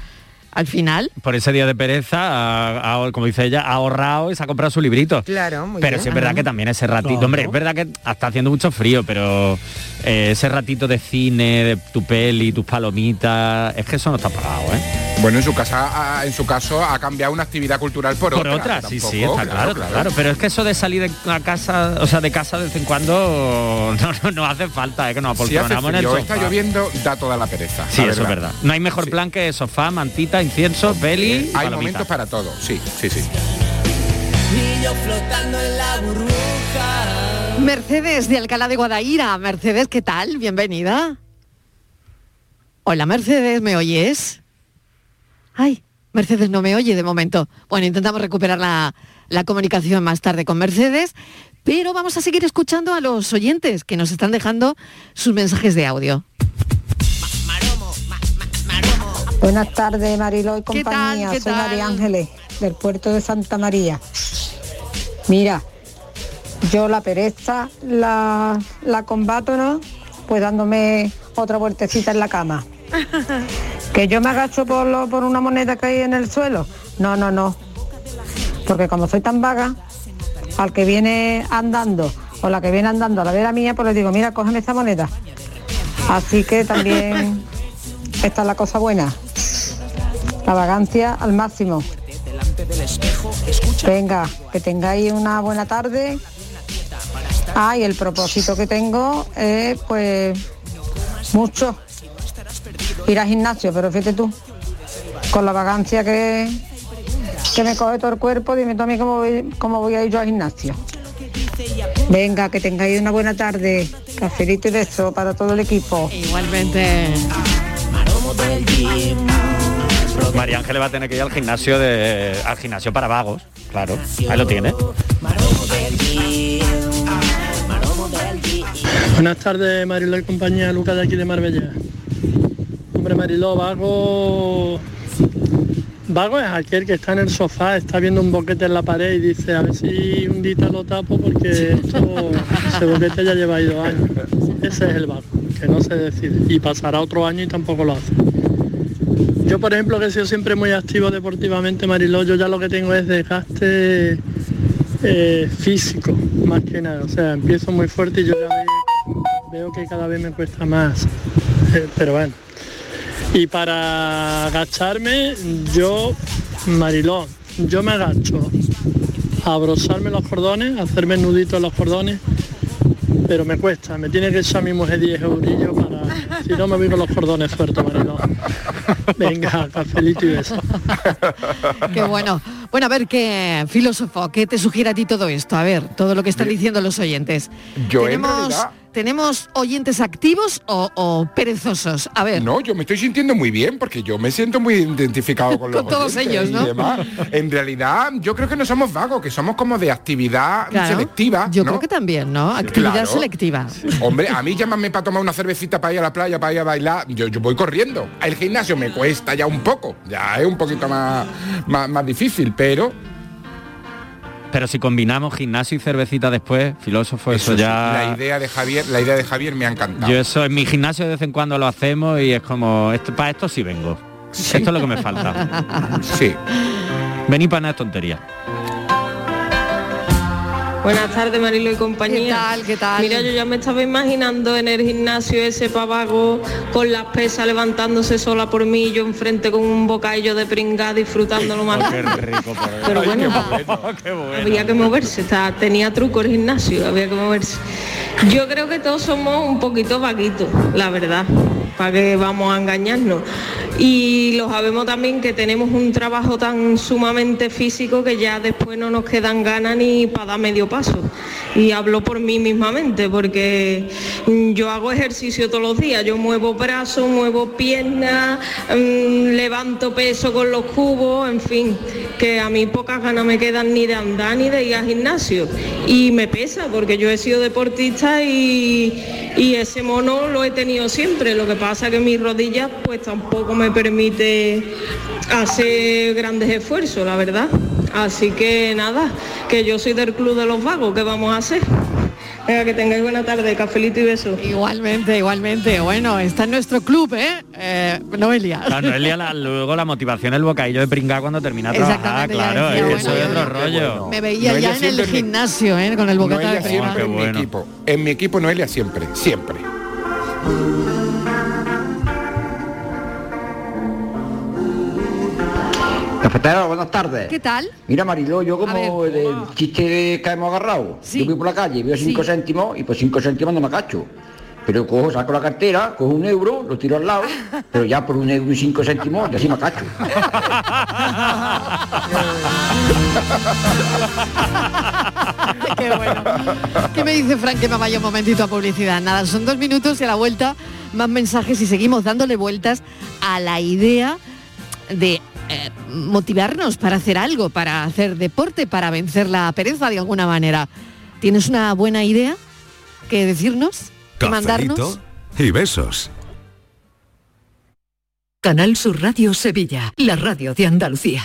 al final. Por ese día de pereza, ha- ha- como dice ella, ha ahorrado y se ha comprado su librito. Claro, muy pero bien. sí es verdad Ajá. que también ese ratito, Claro. hombre, es verdad que está haciendo mucho frío, pero eh, ese ratito de cine, de tu peli, tus palomitas, es que eso no está pagado, ¿eh? Bueno, en su casa, en su caso, ha cambiado una actividad cultural por, Por otra. otra, sí, sí, está claro, claro, Pero es que eso de salir de a casa, o sea, de casa de vez en cuando no, no, no hace falta, ¿eh? que nos apoltronamos en el sofá. está lloviendo, da toda la pereza. Sí, la eso es verdad. No hay mejor plan que sofá, mantita, incienso, peli. y Hay palomita. momentos para todo, sí, sí, sí. Y yo flotando en la burbuja. Mercedes de Alcalá de Guadaira. Mercedes, ¿qué tal? Bienvenida. Hola, Mercedes, ¿me oyes? Ay, Mercedes no me oye de momento. Bueno, intentamos recuperar la, la comunicación más tarde con Mercedes, pero vamos a seguir escuchando a los oyentes que nos están dejando sus mensajes de audio. Buenas tardes, Mariló y compañía. ¿Qué Soy tal? María Ángeles, del puerto de Santa María. Mira, yo la pereza la, la combato, ¿no? Pues dándome otra vueltecita en la cama. ¿Que yo me agacho por, lo- por una moneda que hay en el suelo? No, no, no. Porque como soy tan vaga, al que viene andando o la que viene andando a la vera mía, pues le digo, mira, cógeme esta moneda. Así que también esta es la cosa buena. La vagancia al máximo. Venga, que tengáis una buena tarde. Ah, y el propósito que tengo es, pues, mucho. Ir al gimnasio, pero fíjate tú, con la vagancia que, que me coge todo el cuerpo, dime tú a mí cómo voy, cómo voy a ir yo al gimnasio. Venga, que tengáis una buena tarde. Cafelito y beso para todo el equipo. Igualmente. María Ángeles va a tener que ir al gimnasio de al gimnasio para vagos, claro. Ahí lo tiene. Buenas tardes, Mariló y compañía, Lucas de aquí de Marbella. Hombre, Mariló, vago... Vago es aquel que está en el sofá, está viendo un boquete en la pared y dice, a ver si un día lo tapo porque esto, ese boquete ya lleva ahí años. Ese es el vago, que no se decide. Y pasará otro año y tampoco lo hace. Yo, por ejemplo, que he sido siempre muy activo deportivamente, Mariló, yo ya lo que tengo es desgaste eh, físico, más que nada. O sea, empiezo muy fuerte y yo ya ve- veo que cada vez me cuesta más. Eh, pero bueno. Y para agacharme, yo, Mariló, yo me agacho a abrosarme los cordones, a hacerme nuditos los cordones, pero me cuesta, me tiene que echar mi mujer 10 eurillos para... Si no me voy con los cordones sueltos, Mariló. Venga, cafelito y. Qué bueno. Bueno, a ver, qué filósofo, ¿qué te sugiere a ti todo esto? A ver, todo lo que están diciendo los oyentes. Yo en ¿Tenemos, realidad- ¿Tenemos oyentes activos o, o perezosos? A ver. No, yo me estoy sintiendo muy bien porque yo me siento muy identificado con los Con todos ellos, y ¿no? demás. En realidad, yo creo que no somos vagos, que somos como de actividad Claro, selectiva. Yo ¿no? creo que también, ¿no? Actividad Claro. selectiva. Hombre, a mí llámame para tomar una cervecita para ir a la playa, para ir a bailar, yo, yo voy corriendo. El gimnasio me cuesta ya un poco, ya es un poquito más, más, más difícil, pero Pero si combinamos gimnasio y cervecita después, filósofo, eso, ya. la idea de Javier, la idea de Javier me ha encantado. Yo eso en mi gimnasio de vez en cuando lo hacemos y es como, esto, para esto sí vengo. Esto es lo que me falta. sí. Vení para nada tontería. Buenas tardes, Marilo y compañía. ¿Qué tal? ¿Qué tal? Mira, yo ya me estaba imaginando en el gimnasio ese pavago con las pesas levantándose sola por mí, yo enfrente con un bocadillo de pringá disfrutándolo más. Qué rico, Pero Ay, bueno, qué bueno. había que moverse, está- tenía truco el gimnasio, había que moverse. Yo creo que todos somos un poquito vaguitos, la verdad, para que vamos a engañarnos. Y lo sabemos también que tenemos un trabajo tan sumamente físico que ya después no nos quedan ganas ni para dar medio paso. Y hablo por mí mismamente, porque yo hago ejercicio todos los días, yo muevo brazos, muevo piernas, mm, levanto peso con los cubos, en fin, que a mí pocas ganas me quedan ni de andar ni de ir al gimnasio. Y me pesa, porque yo he sido deportista y, y ese mono lo he tenido siempre. Lo que pasa que mis rodillas pues tampoco me permite hacer grandes esfuerzos, la verdad. Así que nada, que yo soy del club de los vagos, ¿qué vamos a hacer? Venga, que tengáis buena tarde, cafelito y besos. Igualmente, igualmente. Bueno, está en nuestro club, ¿eh? eh Noelia. Claro, Noelia, la- luego la motivación, el bocadillo de pringar cuando termina de trabajar, claro, decía, es que bueno, eso es otro rollo. Me veía Noelia ya en el gimnasio, ¿eh? Con el Noelia de prima. siempre en mi equipo. En mi equipo Noelia siempre, siempre. Cafetero, buenas tardes. ¿Qué tal? Mira, Mariló, yo como el, el chiste que hemos agarrado. Yo voy por la calle, veo cinco Sí. céntimos y por cinco céntimos no me cacho. Pero cojo, saco la cartera, cojo un euro, lo tiro al lado, pero ya por un euro y cinco céntimos ya sí me cacho. Qué bueno. ¿Qué me dice Frank que me vaya un momentito a publicidad? Nada, son dos minutos y a la vuelta más mensajes y seguimos dándole vueltas a la idea de eh, motivarnos para hacer algo, para hacer deporte, para vencer la pereza de alguna manera. ¿Tienes una buena idea que decirnos? ¿Que mandarnos? Y besos. Canal Sur Radio Sevilla, la radio de Andalucía.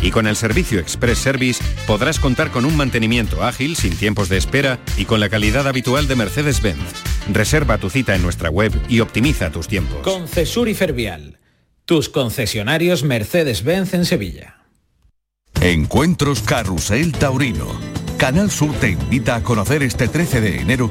Y con el servicio Express Service podrás contar con un mantenimiento ágil, sin tiempos de espera y con la calidad habitual de Mercedes-Benz. Reserva tu cita en nuestra web y optimiza tus tiempos. Concesur y Fervial, tus concesionarios Mercedes-Benz en Sevilla. Encuentros Carrusel Taurino. Canal Sur te invita a conocer este 13 de enero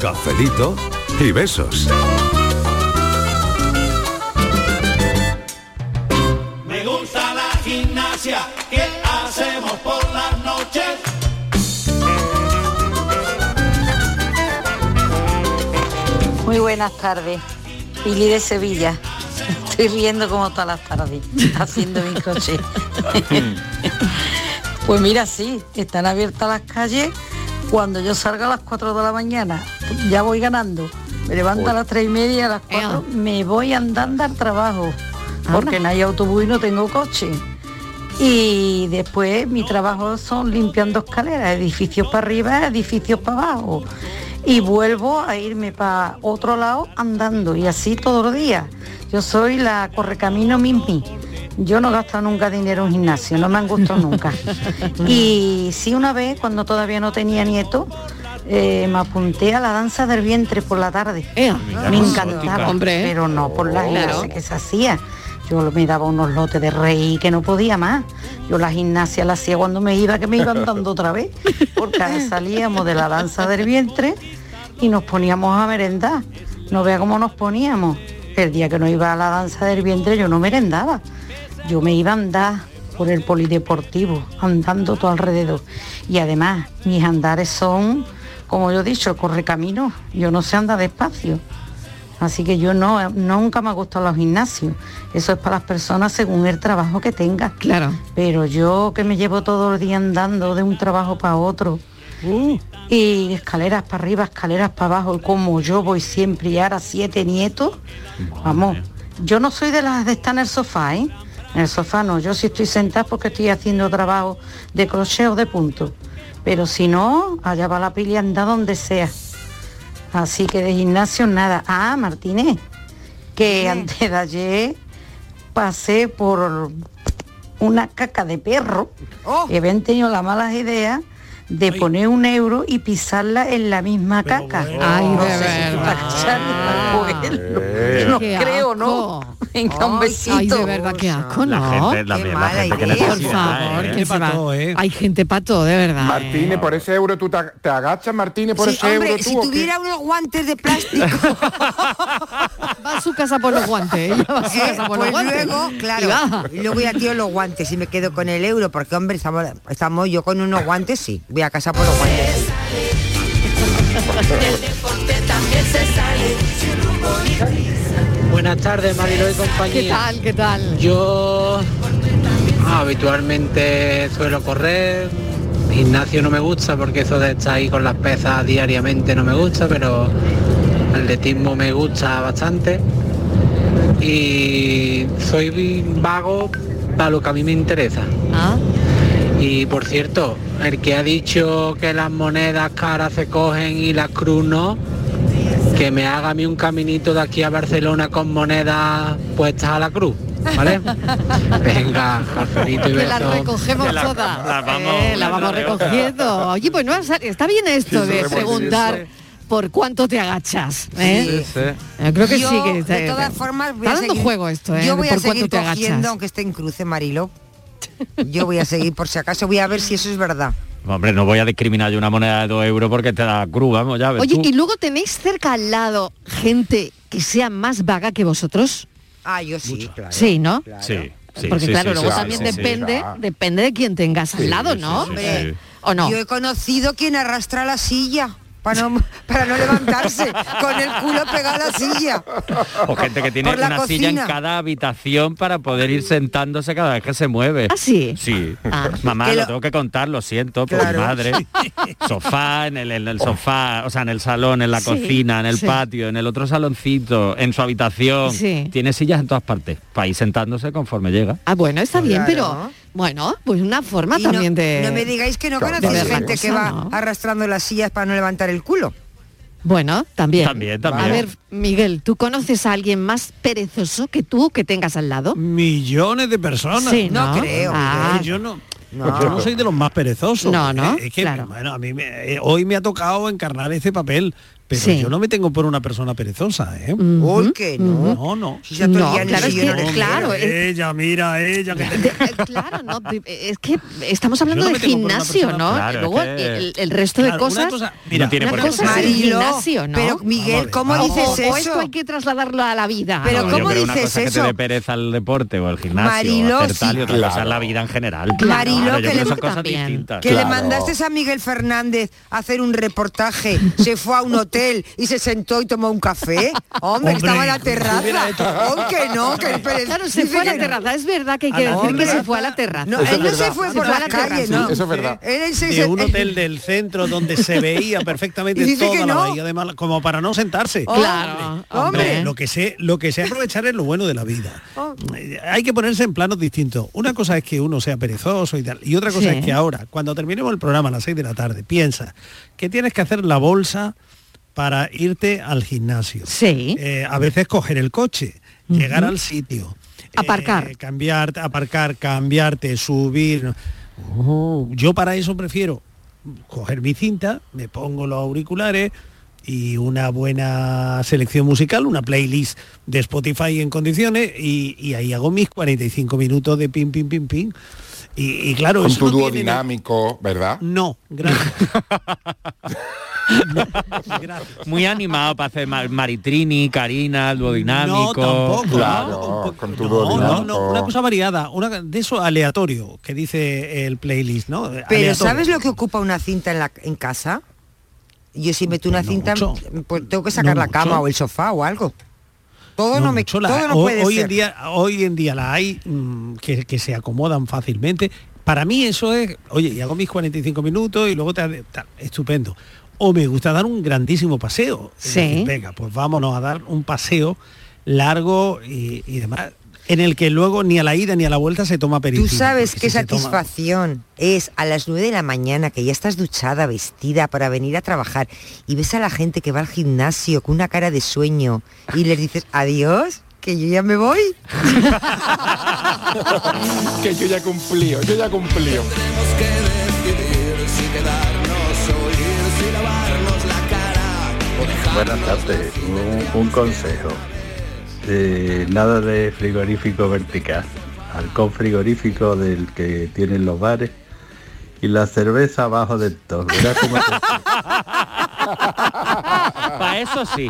Cafelito y besos. Me gusta la gimnasia que hacemos por las noches. Muy buenas tardes. Pili de Sevilla. Estoy riendo como todas las tardes, haciendo mi coche. pues mira, sí, están abiertas las calles. Cuando yo salga a las 4 de la mañana, ya voy ganando. Me levanto a las 3 y media, a las 4, me voy andando al trabajo. Porque no hay autobús y no tengo coche. Y después mi trabajo son limpiando escaleras, edificios para arriba, edificios para abajo. Y vuelvo a irme para otro lado andando y así todos los días. Yo soy la correcamino Mimi. Yo no he gastado nunca dinero en gimnasio, no me han gustado nunca. Y sí una vez, cuando todavía no tenía nieto, eh, me apunté a la danza del vientre por la tarde. me encantaba, Hombre. pero no por la Claro. que se hacía. Yo me daba unos lotes de rey que no podía más. Yo la gimnasia la hacía cuando me iba, que me iban dando otra vez. Porque ahora salíamos de la danza del vientre y nos poníamos a merendar. No vea cómo nos poníamos. El día que no iba a la danza del vientre yo no merendaba. Yo me iba a andar por el polideportivo, andando todo alrededor. Y además, mis andares son, como yo he dicho, correcaminos. Yo no sé andar despacio. Así que yo no, nunca me ha gustado los gimnasios. Eso es para las personas según el trabajo que tengas. Claro. Pero yo que me llevo todo el día andando de un trabajo para otro. Y escaleras para arriba, escaleras para abajo, y como yo voy siempre y ahora siete nietos, vamos, yo no soy de las de estar en el sofá, ¿eh? En el sofá no, yo sí estoy sentada porque estoy haciendo trabajo de crochet o de punto. Pero si no, allá va la pili anda donde sea. Así que de gimnasio nada. Ah, Martínez, que antes de ayer pasé por una caca de perro y habían tenido la mala idea de poner un euro y pisarla en la misma caca. Ay, No de sé si verdad. al pueblo. No Qué creo, ¿no? Venga, un besito. Ay, de verdad, qué asco, La ¿no? gente- la- Qué la mala gente que. Por favor, ¿eh? que se va. Pato, ¿eh? Hay gente pato, de verdad. Martínez, por ese euro tú te, te agachas, Martínez, por Sí, ese hombre, euro tú. si tuviera unos guantes de plástico. Va a su casa por los guantes. ella va a su Eh, casa por los guantes. luego, Y claro, va. y luego ya tío los guantes y me quedo con el euro, porque hombre, estamos, estamos yo con unos guantes, sí, voy a casa por los guantes. Buenas tardes, Marilo y compañía. ¿Qué tal? ¿Qué tal? Yo habitualmente suelo correr. Gimnasio no me gusta porque eso de estar ahí con las pesas diariamente no me gusta, pero atletismo me gusta bastante. Y soy vago para lo que a mí me interesa. Ah. Y por cierto, el que ha dicho que las monedas caras se cogen y las cruz no, que me haga a mí un caminito de aquí a Barcelona con monedas puestas a la cruz, ¿vale? Venga, cafelito y Que la besos. recogemos la- todas. la vamos- Eh, la vamos recogiendo. Oye, pues no, está bien esto Sí, de preguntar por cuánto te agachas. ¿eh? Yo creo que Yo, sí que de todas formas voy está a dando seguir- juego esto, ¿eh? Yo voy a por cuánto seguir te agachas. cogiendo aunque esté en cruce, Marilo. Yo voy a seguir por si acaso, voy a ver si eso es verdad. Hombre, no voy a discriminar yo una moneda de 2 euros porque te da cruz, vamos, ya ves Oye, tú. ¿y luego tenéis cerca al lado gente que sea más vaga que vosotros? Ah, yo sí, claro. Sí, ¿no? Sí, sí, Porque sí, claro, sí, luego sí, también sí, sí. depende, depende de quién tengas al lado, sí, ¿no? sí, Hombre, sí. ¿O no? Yo he conocido quien arrastra la silla para no, para no levantarse, con el culo pegado a la silla. O gente que tiene una silla en cada habitación para poder ir sentándose cada vez que se mueve. ¿Ah, sí? Sí. Ah. Mamá, lo... lo- tengo que contar, lo siento, por mi Claro. madre. Sofá, en el, en el sofá, o sea, en el salón, en la Sí, cocina, en el sí. patio, en el otro saloncito, en su habitación. Sí. Tiene sillas en todas partes, para ir sentándose conforme llega. Ah, bueno, está bien, Claro. pero bueno, pues una forma Y no, también de... no me digáis que no conocéis gente que va ¿no? arrastrando las sillas para no levantar el culo. Bueno, también. También, también. A ver, Miguel, ¿tú conoces a alguien más perezoso que tú que tengas al lado? Millones de personas. Sí, ¿no? No creo, Ah, Miguel. yo no. No. Yo no soy de los más perezosos. No, no, Es que, claro. bueno, a mí me- eh, hoy me ha tocado encarnar ese papel, pero Sí. yo no me tengo por una persona perezosa, ¿eh? Uy, que no. No, no. Si ya No, claro, es que- no le claro, quiero. es- Ella, mira, ella. Que De- claro, no, es que estamos hablando no de gimnasio, persona- ¿no? Claro, Luego que- el, el resto de Claro, cosas, cosa- mira, No tiene una por cosa es el gimnasio, ¿no? pero Miguel, ¿cómo O- dices o eso? esto hay que trasladarlo a la vida. Pero No, yo ¿cómo una dices cosa es que te eso? dé pereza al deporte o al gimnasio, Marilo, hacer tal y otra cosa la vida en general. Marilo, que le- mandaste a Miguel Fernández a hacer un reportaje, se fue a un hotel y se sentó y tomó un café. Hombre, Hombre, estaba en la terraza. hecho- Oh, no, que el Pérez- Claro, se fue a la terraza. Es verdad que hay A que decir que se fue a la terraza. No, él no se fue por la Sí, ¿no? eso es verdad. Él se- de un hotel del centro donde se veía perfectamente toda la bahía de Málaga, como para no sentarse. Claro, Hombre. Lo que sé, lo que sé aprovechar es lo bueno de la vida. Oh. Eh, Hay que ponerse en planos distintos. Una cosa es que uno sea perezoso y tal, y otra cosa Sí. es que ahora, cuando terminemos el programa a las 6 de la tarde, piensa que tienes que hacer la bolsa para irte al gimnasio. Sí. Eh, a veces coger el coche, llegar al sitio, Aparcar. eh, cambiar, aparcar, cambiarte, subir. Oh, yo para eso prefiero coger mi cinta, me pongo los auriculares y una buena selección musical, una playlist de Spotify en condiciones y, y ahí hago mis 45 minutos de pim, pim, pim, pim. Y, y claro, Con eso tu no dúo dinámico, ¿verdad? No, gracias. Muy animado para hacer Mar- Maritrini, Karina, el dúo dinámico. tampoco, ¿no? Claro, con tu dúo No, no, dinámico. no, una cosa variada, una de eso aleatorio que dice el playlist, ¿no? Pero Aleatorio. ¿sabes lo que ocupa una cinta en, la, en casa? Yo si meto una cinta, pues tengo que sacar No la cama mucho. o el sofá o algo. Todo no, me mucho, la- todo no hoy, puede hoy ser. en día hoy en día la hay mm, que, que se acomodan fácilmente. Para mí eso es oye y hago mis 45 minutos y luego te tal, estupendo. O me gusta dar un grandísimo paseo. Sí. decir, venga pues vámonos a dar un paseo largo y, y demás en el que luego ni a la ida ni a la vuelta se toma aperitivo Tú sabes qué si se toma- satisfacción es a las 9 de la mañana que ya estás duchada, vestida para venir a trabajar y ves a la gente que va al gimnasio con una cara de sueño y les dices adiós, que yo ya me voy. que yo ya cumplí, yo ya cumplí. si quedarnos o ir, si lavarnos la cara Buenas tardes, un, un consejo. Eh, nada de frigorífico vertical, halcón frigorífico del que tienen los bares y la cerveza abajo del todo. Para eso sí.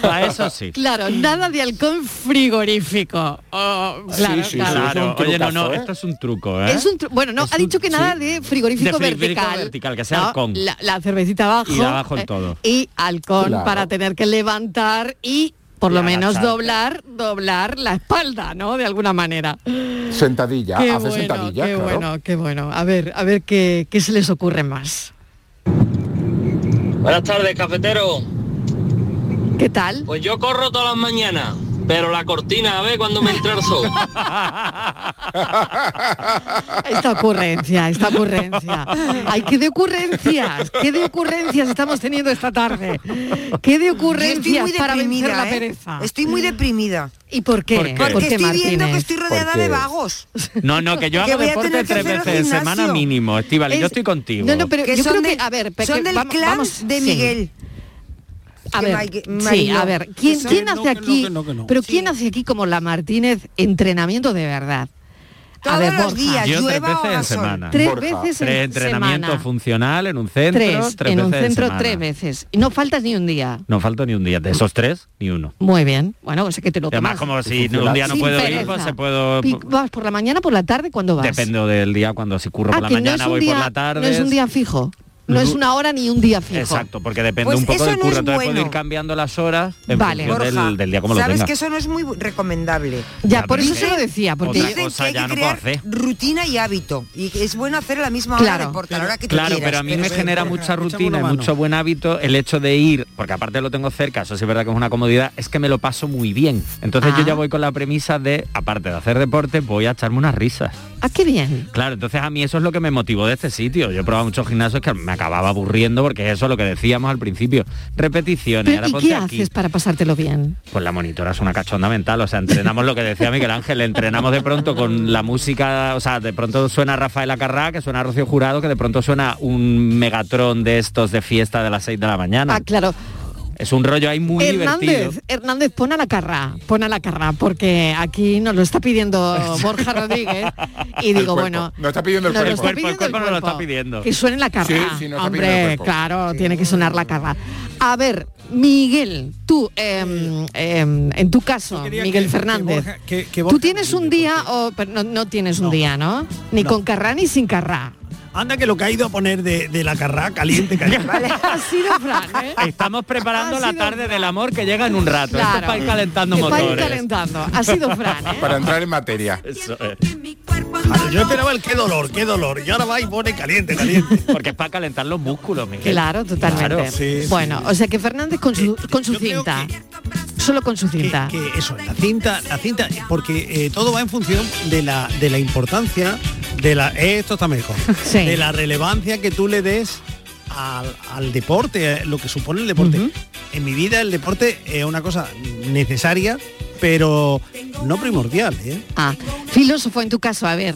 Para eso sí. Claro, nada de halcón frigorífico. Oh, claro, claro. Claro, oye, no, no, esto es un truco, ¿eh? Es un tru- bueno, no, Es ha un- dicho que nada sí. de frigorífico, De frigorífico vertical. vertical, que sea No, halcón. La, la cervecita abajo. Y abajo en eh, todo. Y halcón Claro. para tener que levantar y por lo menos agacharte. doblar, doblar la espalda, ¿no? De alguna manera. Sentadilla, qué hace bueno, sentadilla, qué claro. bueno, qué bueno. A ver, a ver qué, qué se les ocurre más. Buenas tardes, cafetero. ¿Qué tal? Pues yo corro todas las mañanas, pero la cortina, a ver cuando me entra el sol. Esta ocurrencia, esta ocurrencia. Ay, qué de ocurrencias, qué de ocurrencias estamos teniendo esta tarde. Qué de Yo estoy ocurrencias muy para vencer deprimida, la ¿eh? pereza. Estoy muy deprimida. ¿Y por qué? ¿Por qué? Porque ¿Por qué, estoy viendo que estoy rodeada de vagos. No, no, que yo Que hago a deporte que tres veces de semana mínimo, Estivali, yo Es- estoy contigo. No, no, pero Que yo son creo del- que, a ver, son que del vamos- clan vamos- de sí. A Que ver, Mike- sí, a ver, ¿quién, Que son- quién No, hace que no, aquí? que no, que no. Pero quién hace aquí como la Martínez entrenamiento de verdad? a Todos ver, los días, Yo tres o veces en semana. Tres Borja. veces en Tres entrenamientos semana. funcional en un centro, Tres, tres, en un veces centro semana. tres veces. Y no faltas ni un día. No falta ni un día. De esos tres, ni uno. Muy bien. Bueno, pues es que te lo además, tomas. como si un día no Sin puedo ir, pereza. pues se puedo... ¿Vas por la mañana, por la tarde, cuándo vas? Depende del día, cuando si curro Ah, por la no es mañana un voy día- por la tarde. No es un día fijo. No es una hora ni un día fijo. Exacto, porque depende Pues un poco del no curro. Entonces puedo ir cambiando las horas en Vale. función Borja, del, del día como lo Sabes tenga. que eso no es muy recomendable. Ya, por eso es se lo decía, porque otra Dicen cosa que hay ya que no puedo crear hacer. rutina y hábito. Y es bueno hacer a la misma hora Claro. de deporte, a la hora que tú Claro, quieras. pero a mí me genera mucha rutina y mucho buen hábito el hecho de ir, porque aparte lo tengo cerca, eso sí es verdad que es una comodidad, es que me lo paso muy bien. Entonces yo Ah. ya voy con la premisa de, aparte de hacer deporte, voy a echarme unas risas. Ah, qué bien. Claro, entonces a mí eso es lo que me motivó de este sitio. Yo he probado muchos gimnasios que me acababa aburriendo porque eso es lo que decíamos al principio. Repeticiones, Pero, ahora ¿Y ponte qué aquí. haces para pasártelo bien? Pues la monitora es una cachonda mental, o sea, entrenamos lo que decía Miguel Ángel, entrenamos de pronto con la música, o sea, de pronto suena Rafael Acarrá, que suena Rocío Jurado, que de pronto suena un megatrón de estos de fiesta de las 6 de la mañana. Ah, claro. Es un rollo ahí muy divertido. Hernández, Hernández, pon a la carra, pon a la carra, porque aquí nos lo está pidiendo Borja Rodríguez y digo, bueno, No está pidiendo el nos cuerpo. está pidiendo el cuerpo no lo está pidiendo. Que suene la carra. Sí, sí, nos el Hombre, claro, tiene que sonar la carra. A ver, Miguel, tú, em, em, en tu caso, Miguel que- que Fernández, Borja- que- que tú tienes un día o pero no, no tienes un día, ¿no? Ni No. con carra ni sin carra. Anda que lo que ha ido a poner de, de la carrá caliente, caliente. Ha sido Fran, ¿eh? Estamos preparando Ha la tarde del amor que llega en un rato. Esto es Claro. para ir calentando Que ir motores. calentando. Ha sido Fran, ¿eh? Para entrar en materia. Eso es. Yo esperaba el qué dolor, qué dolor. Y ahora va y pone caliente, caliente. Porque es para calentar los músculos, Miguel. Claro, totalmente. Claro. Sí, bueno, o sea que Fernández con su, con su cinta. Solo con su que, cinta. que eso, la cinta, la cinta, porque eh, todo va en función de la, de la importancia, de la, esto está mejor, Sí. de la relevancia que tú le des al, al deporte, eh, lo que supone el deporte. En mi vida el deporte es una cosa necesaria, pero no primordial, ¿eh? Ah, filósofo en tu caso, a ver.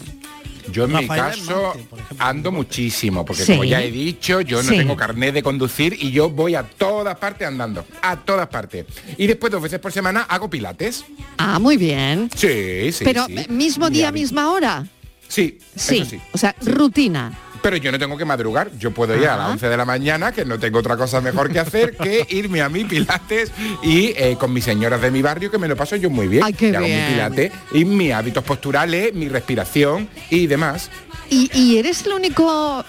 Yo en mi caso ando muchísimo, porque Sí. como ya he dicho, yo no Sí. tengo carnet de conducir y yo voy a todas partes andando, a todas partes. Y después dos veces por semana hago pilates. Ah, muy bien. Sí, sí. Pero sí. mismo Mi día, misma hora. Sí, Sí. eso sí. O sea, rutina. Pero yo no tengo que madrugar, yo puedo ir a las Ah. 11 de la mañana, que no tengo otra cosa mejor que hacer que irme a mi pilates y eh, con mis señoras de mi barrio, que me lo paso yo muy bien. Ay, qué Y hago bien. mi pilates y mis hábitos posturales, mi respiración y demás. ¿Y, y eres el único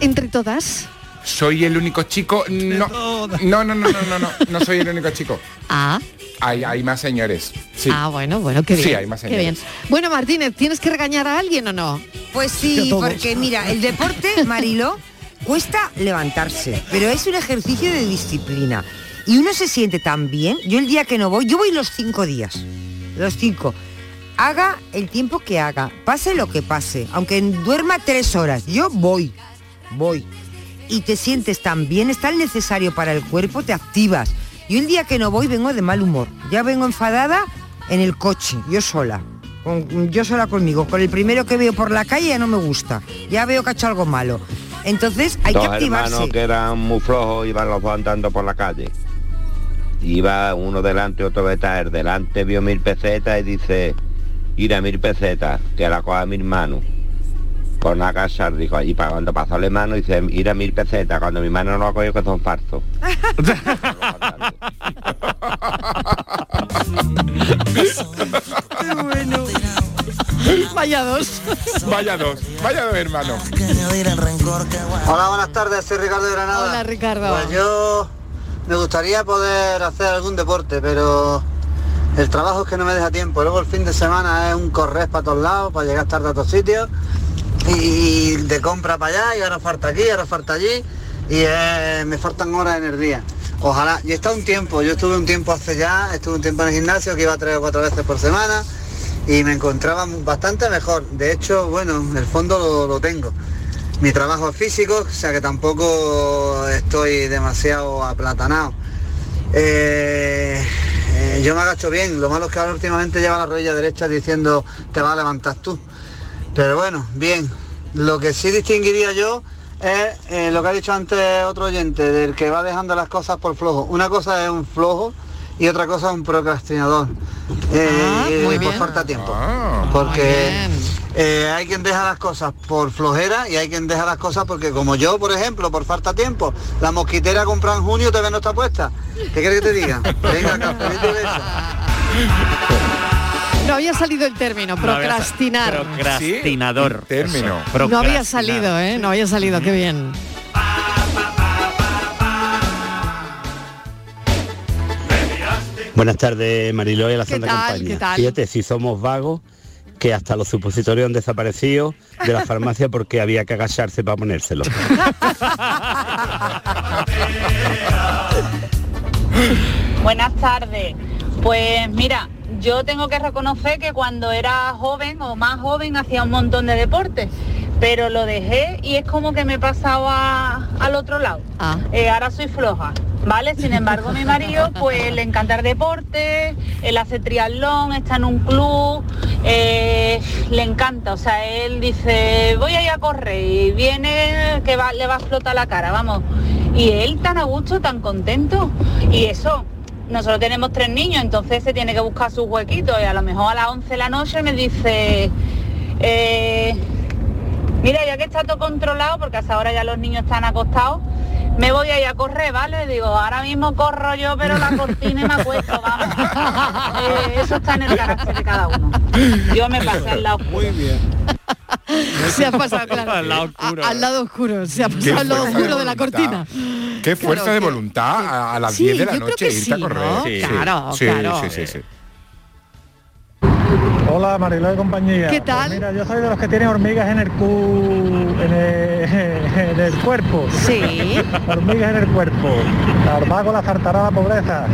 entre todas? ¿Soy el único chico? No, no, no, no, no, no, no, no soy el único chico. Ah, Hay, hay más señores. Sí. ah, bueno, bueno, qué bien. Sí, hay más qué señores. bien. Bueno, Martínez, ¿tienes que regañar a alguien o no? Pues sí, porque mira, el deporte, Marilo, cuesta levantarse, pero es un ejercicio de disciplina. Y uno se siente tan bien. Yo el día que no voy, yo voy los cinco días. Los cinco. Haga el tiempo que haga, pase lo que pase, aunque duerma tres horas, yo voy, voy. Y te sientes tan bien, es tan necesario para el cuerpo, te activas. Yo el día que no voy vengo de mal humor. Ya vengo enfadada en el coche, yo sola. con- yo sola conmigo. Con el primero que veo por la calle ya no me gusta. Ya veo que ha hecho algo malo. Entonces hay Dos que activarse. hermanos que eran muy flojos iban los dos andando por la calle. Iba uno delante, otro detrás. El delante vio mil pesetas y dice, ir a mil pesetas, que la coja mi hermano. Por una casa rico. Y para cuando pasó el hermano dice, ir a mil pesetas. Cuando mi hermano no lo cogió que son falsos. Vaya dos. Vaya dos, vaya dos hermanos. Hola, buenas tardes, soy Ricardo de Granada. Hola, Ricardo. Pues yo me gustaría poder hacer algún deporte, pero el trabajo es que no me deja tiempo. Luego el fin de semana es un correr para todos lados, para llegar tarde a todos sitios. Y de compra para allá, y ahora falta aquí, ahora falta allí. Y eh, me faltan horas en el día. Ojalá, y está un tiempo, yo estuve un tiempo hace ya, estuve un tiempo en el gimnasio que iba tres o cuatro veces por semana y me encontraba bastante mejor. De hecho, bueno, en el fondo lo, tengo. Mi trabajo es físico, o sea que tampoco estoy demasiado aplatanado. Eh, eh, yo me agacho bien, lo malo es que ahora últimamente lleva la rodilla derecha diciendo te vas a levantar tú. Pero bueno, bien. Lo que sí distinguiría yo es eh, lo que ha dicho antes otro oyente, del que va dejando las cosas por flojo. Una cosa es un flojo y otra cosa es un procrastinador. Eh, muy por bien. falta de tiempo. Ah. Porque eh, hay quien deja las cosas por flojera y hay quien deja las cosas porque como yo, por ejemplo, por falta de tiempo, la mosquitera comprada en junio todavía no está puesta. ¿Qué quieres que te diga? Venga. No había salido el término, No procrastinar. Procrastinador. término. No había salido, ¿eh? No había salido, qué bien. Buenas tardes, Mariló y a la ¿Qué Santa tal? Compañía. Fíjate, si somos vagos, que hasta los supositorios han desaparecido de la farmacia porque había que agacharse para ponérselo. Buenas tardes. Pues mira, yo tengo que reconocer que cuando era joven o más joven hacía un montón de deportes, pero lo dejé y es como que me he pasado a- al otro lado. Eh, ahora soy floja, ¿vale? Sin embargo, mi marido, pues le encanta el deporte, él hace triatlón, está en un club, eh, le encanta, o sea, él dice, voy a ir a correr y viene que va, le va a explotar la cara, vamos. Y él tan a gusto, tan contento. Y eso, nosotros tenemos tres niños, entonces se tiene que buscar sus huequitos y a lo mejor a las 11 de la noche me dice, eh, mira, ya que está todo controlado, porque hasta ahora ya los niños están acostados, me voy a ir a correr, ¿vale? Digo, ahora mismo corro yo, pero la cortina y me acuesto, vamos. Eh, eso está en el carácter de cada uno. Yo me pasé al lado oscuro. Muy bien. Se ha pasado, claro. Al lado oscuro. A- al lado oscuro. Se ha pasado al lado oscuro de la cortina. Qué fuerza Claro de que- voluntad a, a las Sí, 10 de la noche irte a correr. ¿no? Sí, Claro, sí, claro. sí, sí, sí. Hola Mariló y compañía. ¿Qué Pues tal? mira, yo soy de los que tienen hormigas en el cu... en el, en el cuerpo. Sí. hormigas en el cuerpo. Al vago la saltará la pobreza.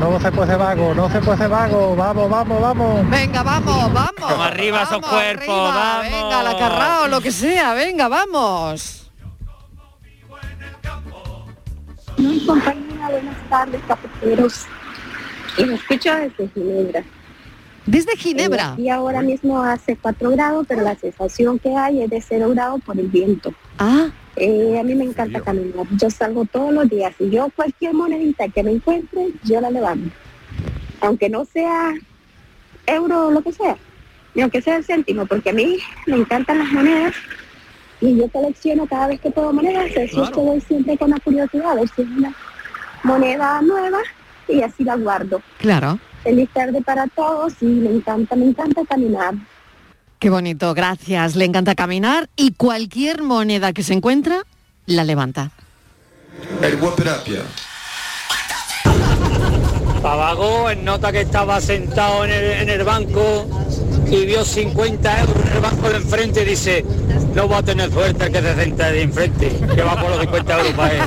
No se puede ser vago, no se puede ser vago. Vamos, vamos, vamos. Venga, vamos, vamos. Arriba esos cuerpos, arriba, vamos. Venga, la carrao, lo que sea, venga, vamos. compañía, buenas tardes, cafeteros. Los escucho desde Ginebra. Desde Ginebra. Eh, aquí ahora mismo hace 4 grados, pero la sensación que hay es de 0 grados por el viento. Ah. Eh, a mí me encanta caminar. Yo salgo todos los días y yo cualquier monedita que me encuentre, yo la levanto. Aunque no sea euro o lo que sea, ni aunque sea el céntimo, porque a mí me encantan las monedas y yo colecciono cada vez que puedo monedas, eso es que voy siempre con la curiosidad, a ver si es una moneda nueva y así la guardo. Claro. Feliz tarde para todos y me encanta, me encanta caminar. Qué bonito, gracias. Le encanta caminar y cualquier moneda que se encuentra, la levanta. El guaperapia. Pavago en nota que estaba sentado en el, en el banco y vio 50 euros en el banco de enfrente y dice, no va a tener suerte el que se sienta de enfrente, que va por los 50 euros para él.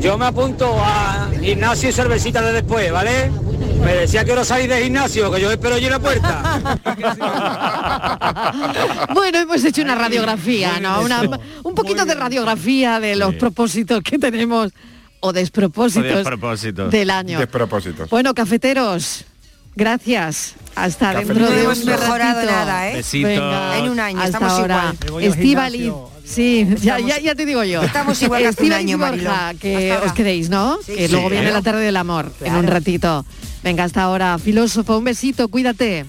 Yo me apunto a gimnasio y cervecita de después, ¿vale? Me decía que ahora salís de gimnasio, que yo espero allí en la puerta. Bueno, hemos hecho una radiografía, ¿no? Una- un poquito de radiografía de los propósitos que tenemos o despropósitos Despropósitos. del año. Despropósitos. Bueno, cafeteros, gracias. Hasta dentro de un mejorado nada, ¿eh? Besitos. Venga, En un año, hasta estamos ahora. igual. Gimnasio. sí, ya, ya, ya te digo yo. Estamos igual hace un año, Borja, que Hasta os quedéis, ¿no? Sí, que sí, luego viene claro. la tarde del amor en un ratito. Venga, hasta ahora. Filósofo, un besito, cuídate.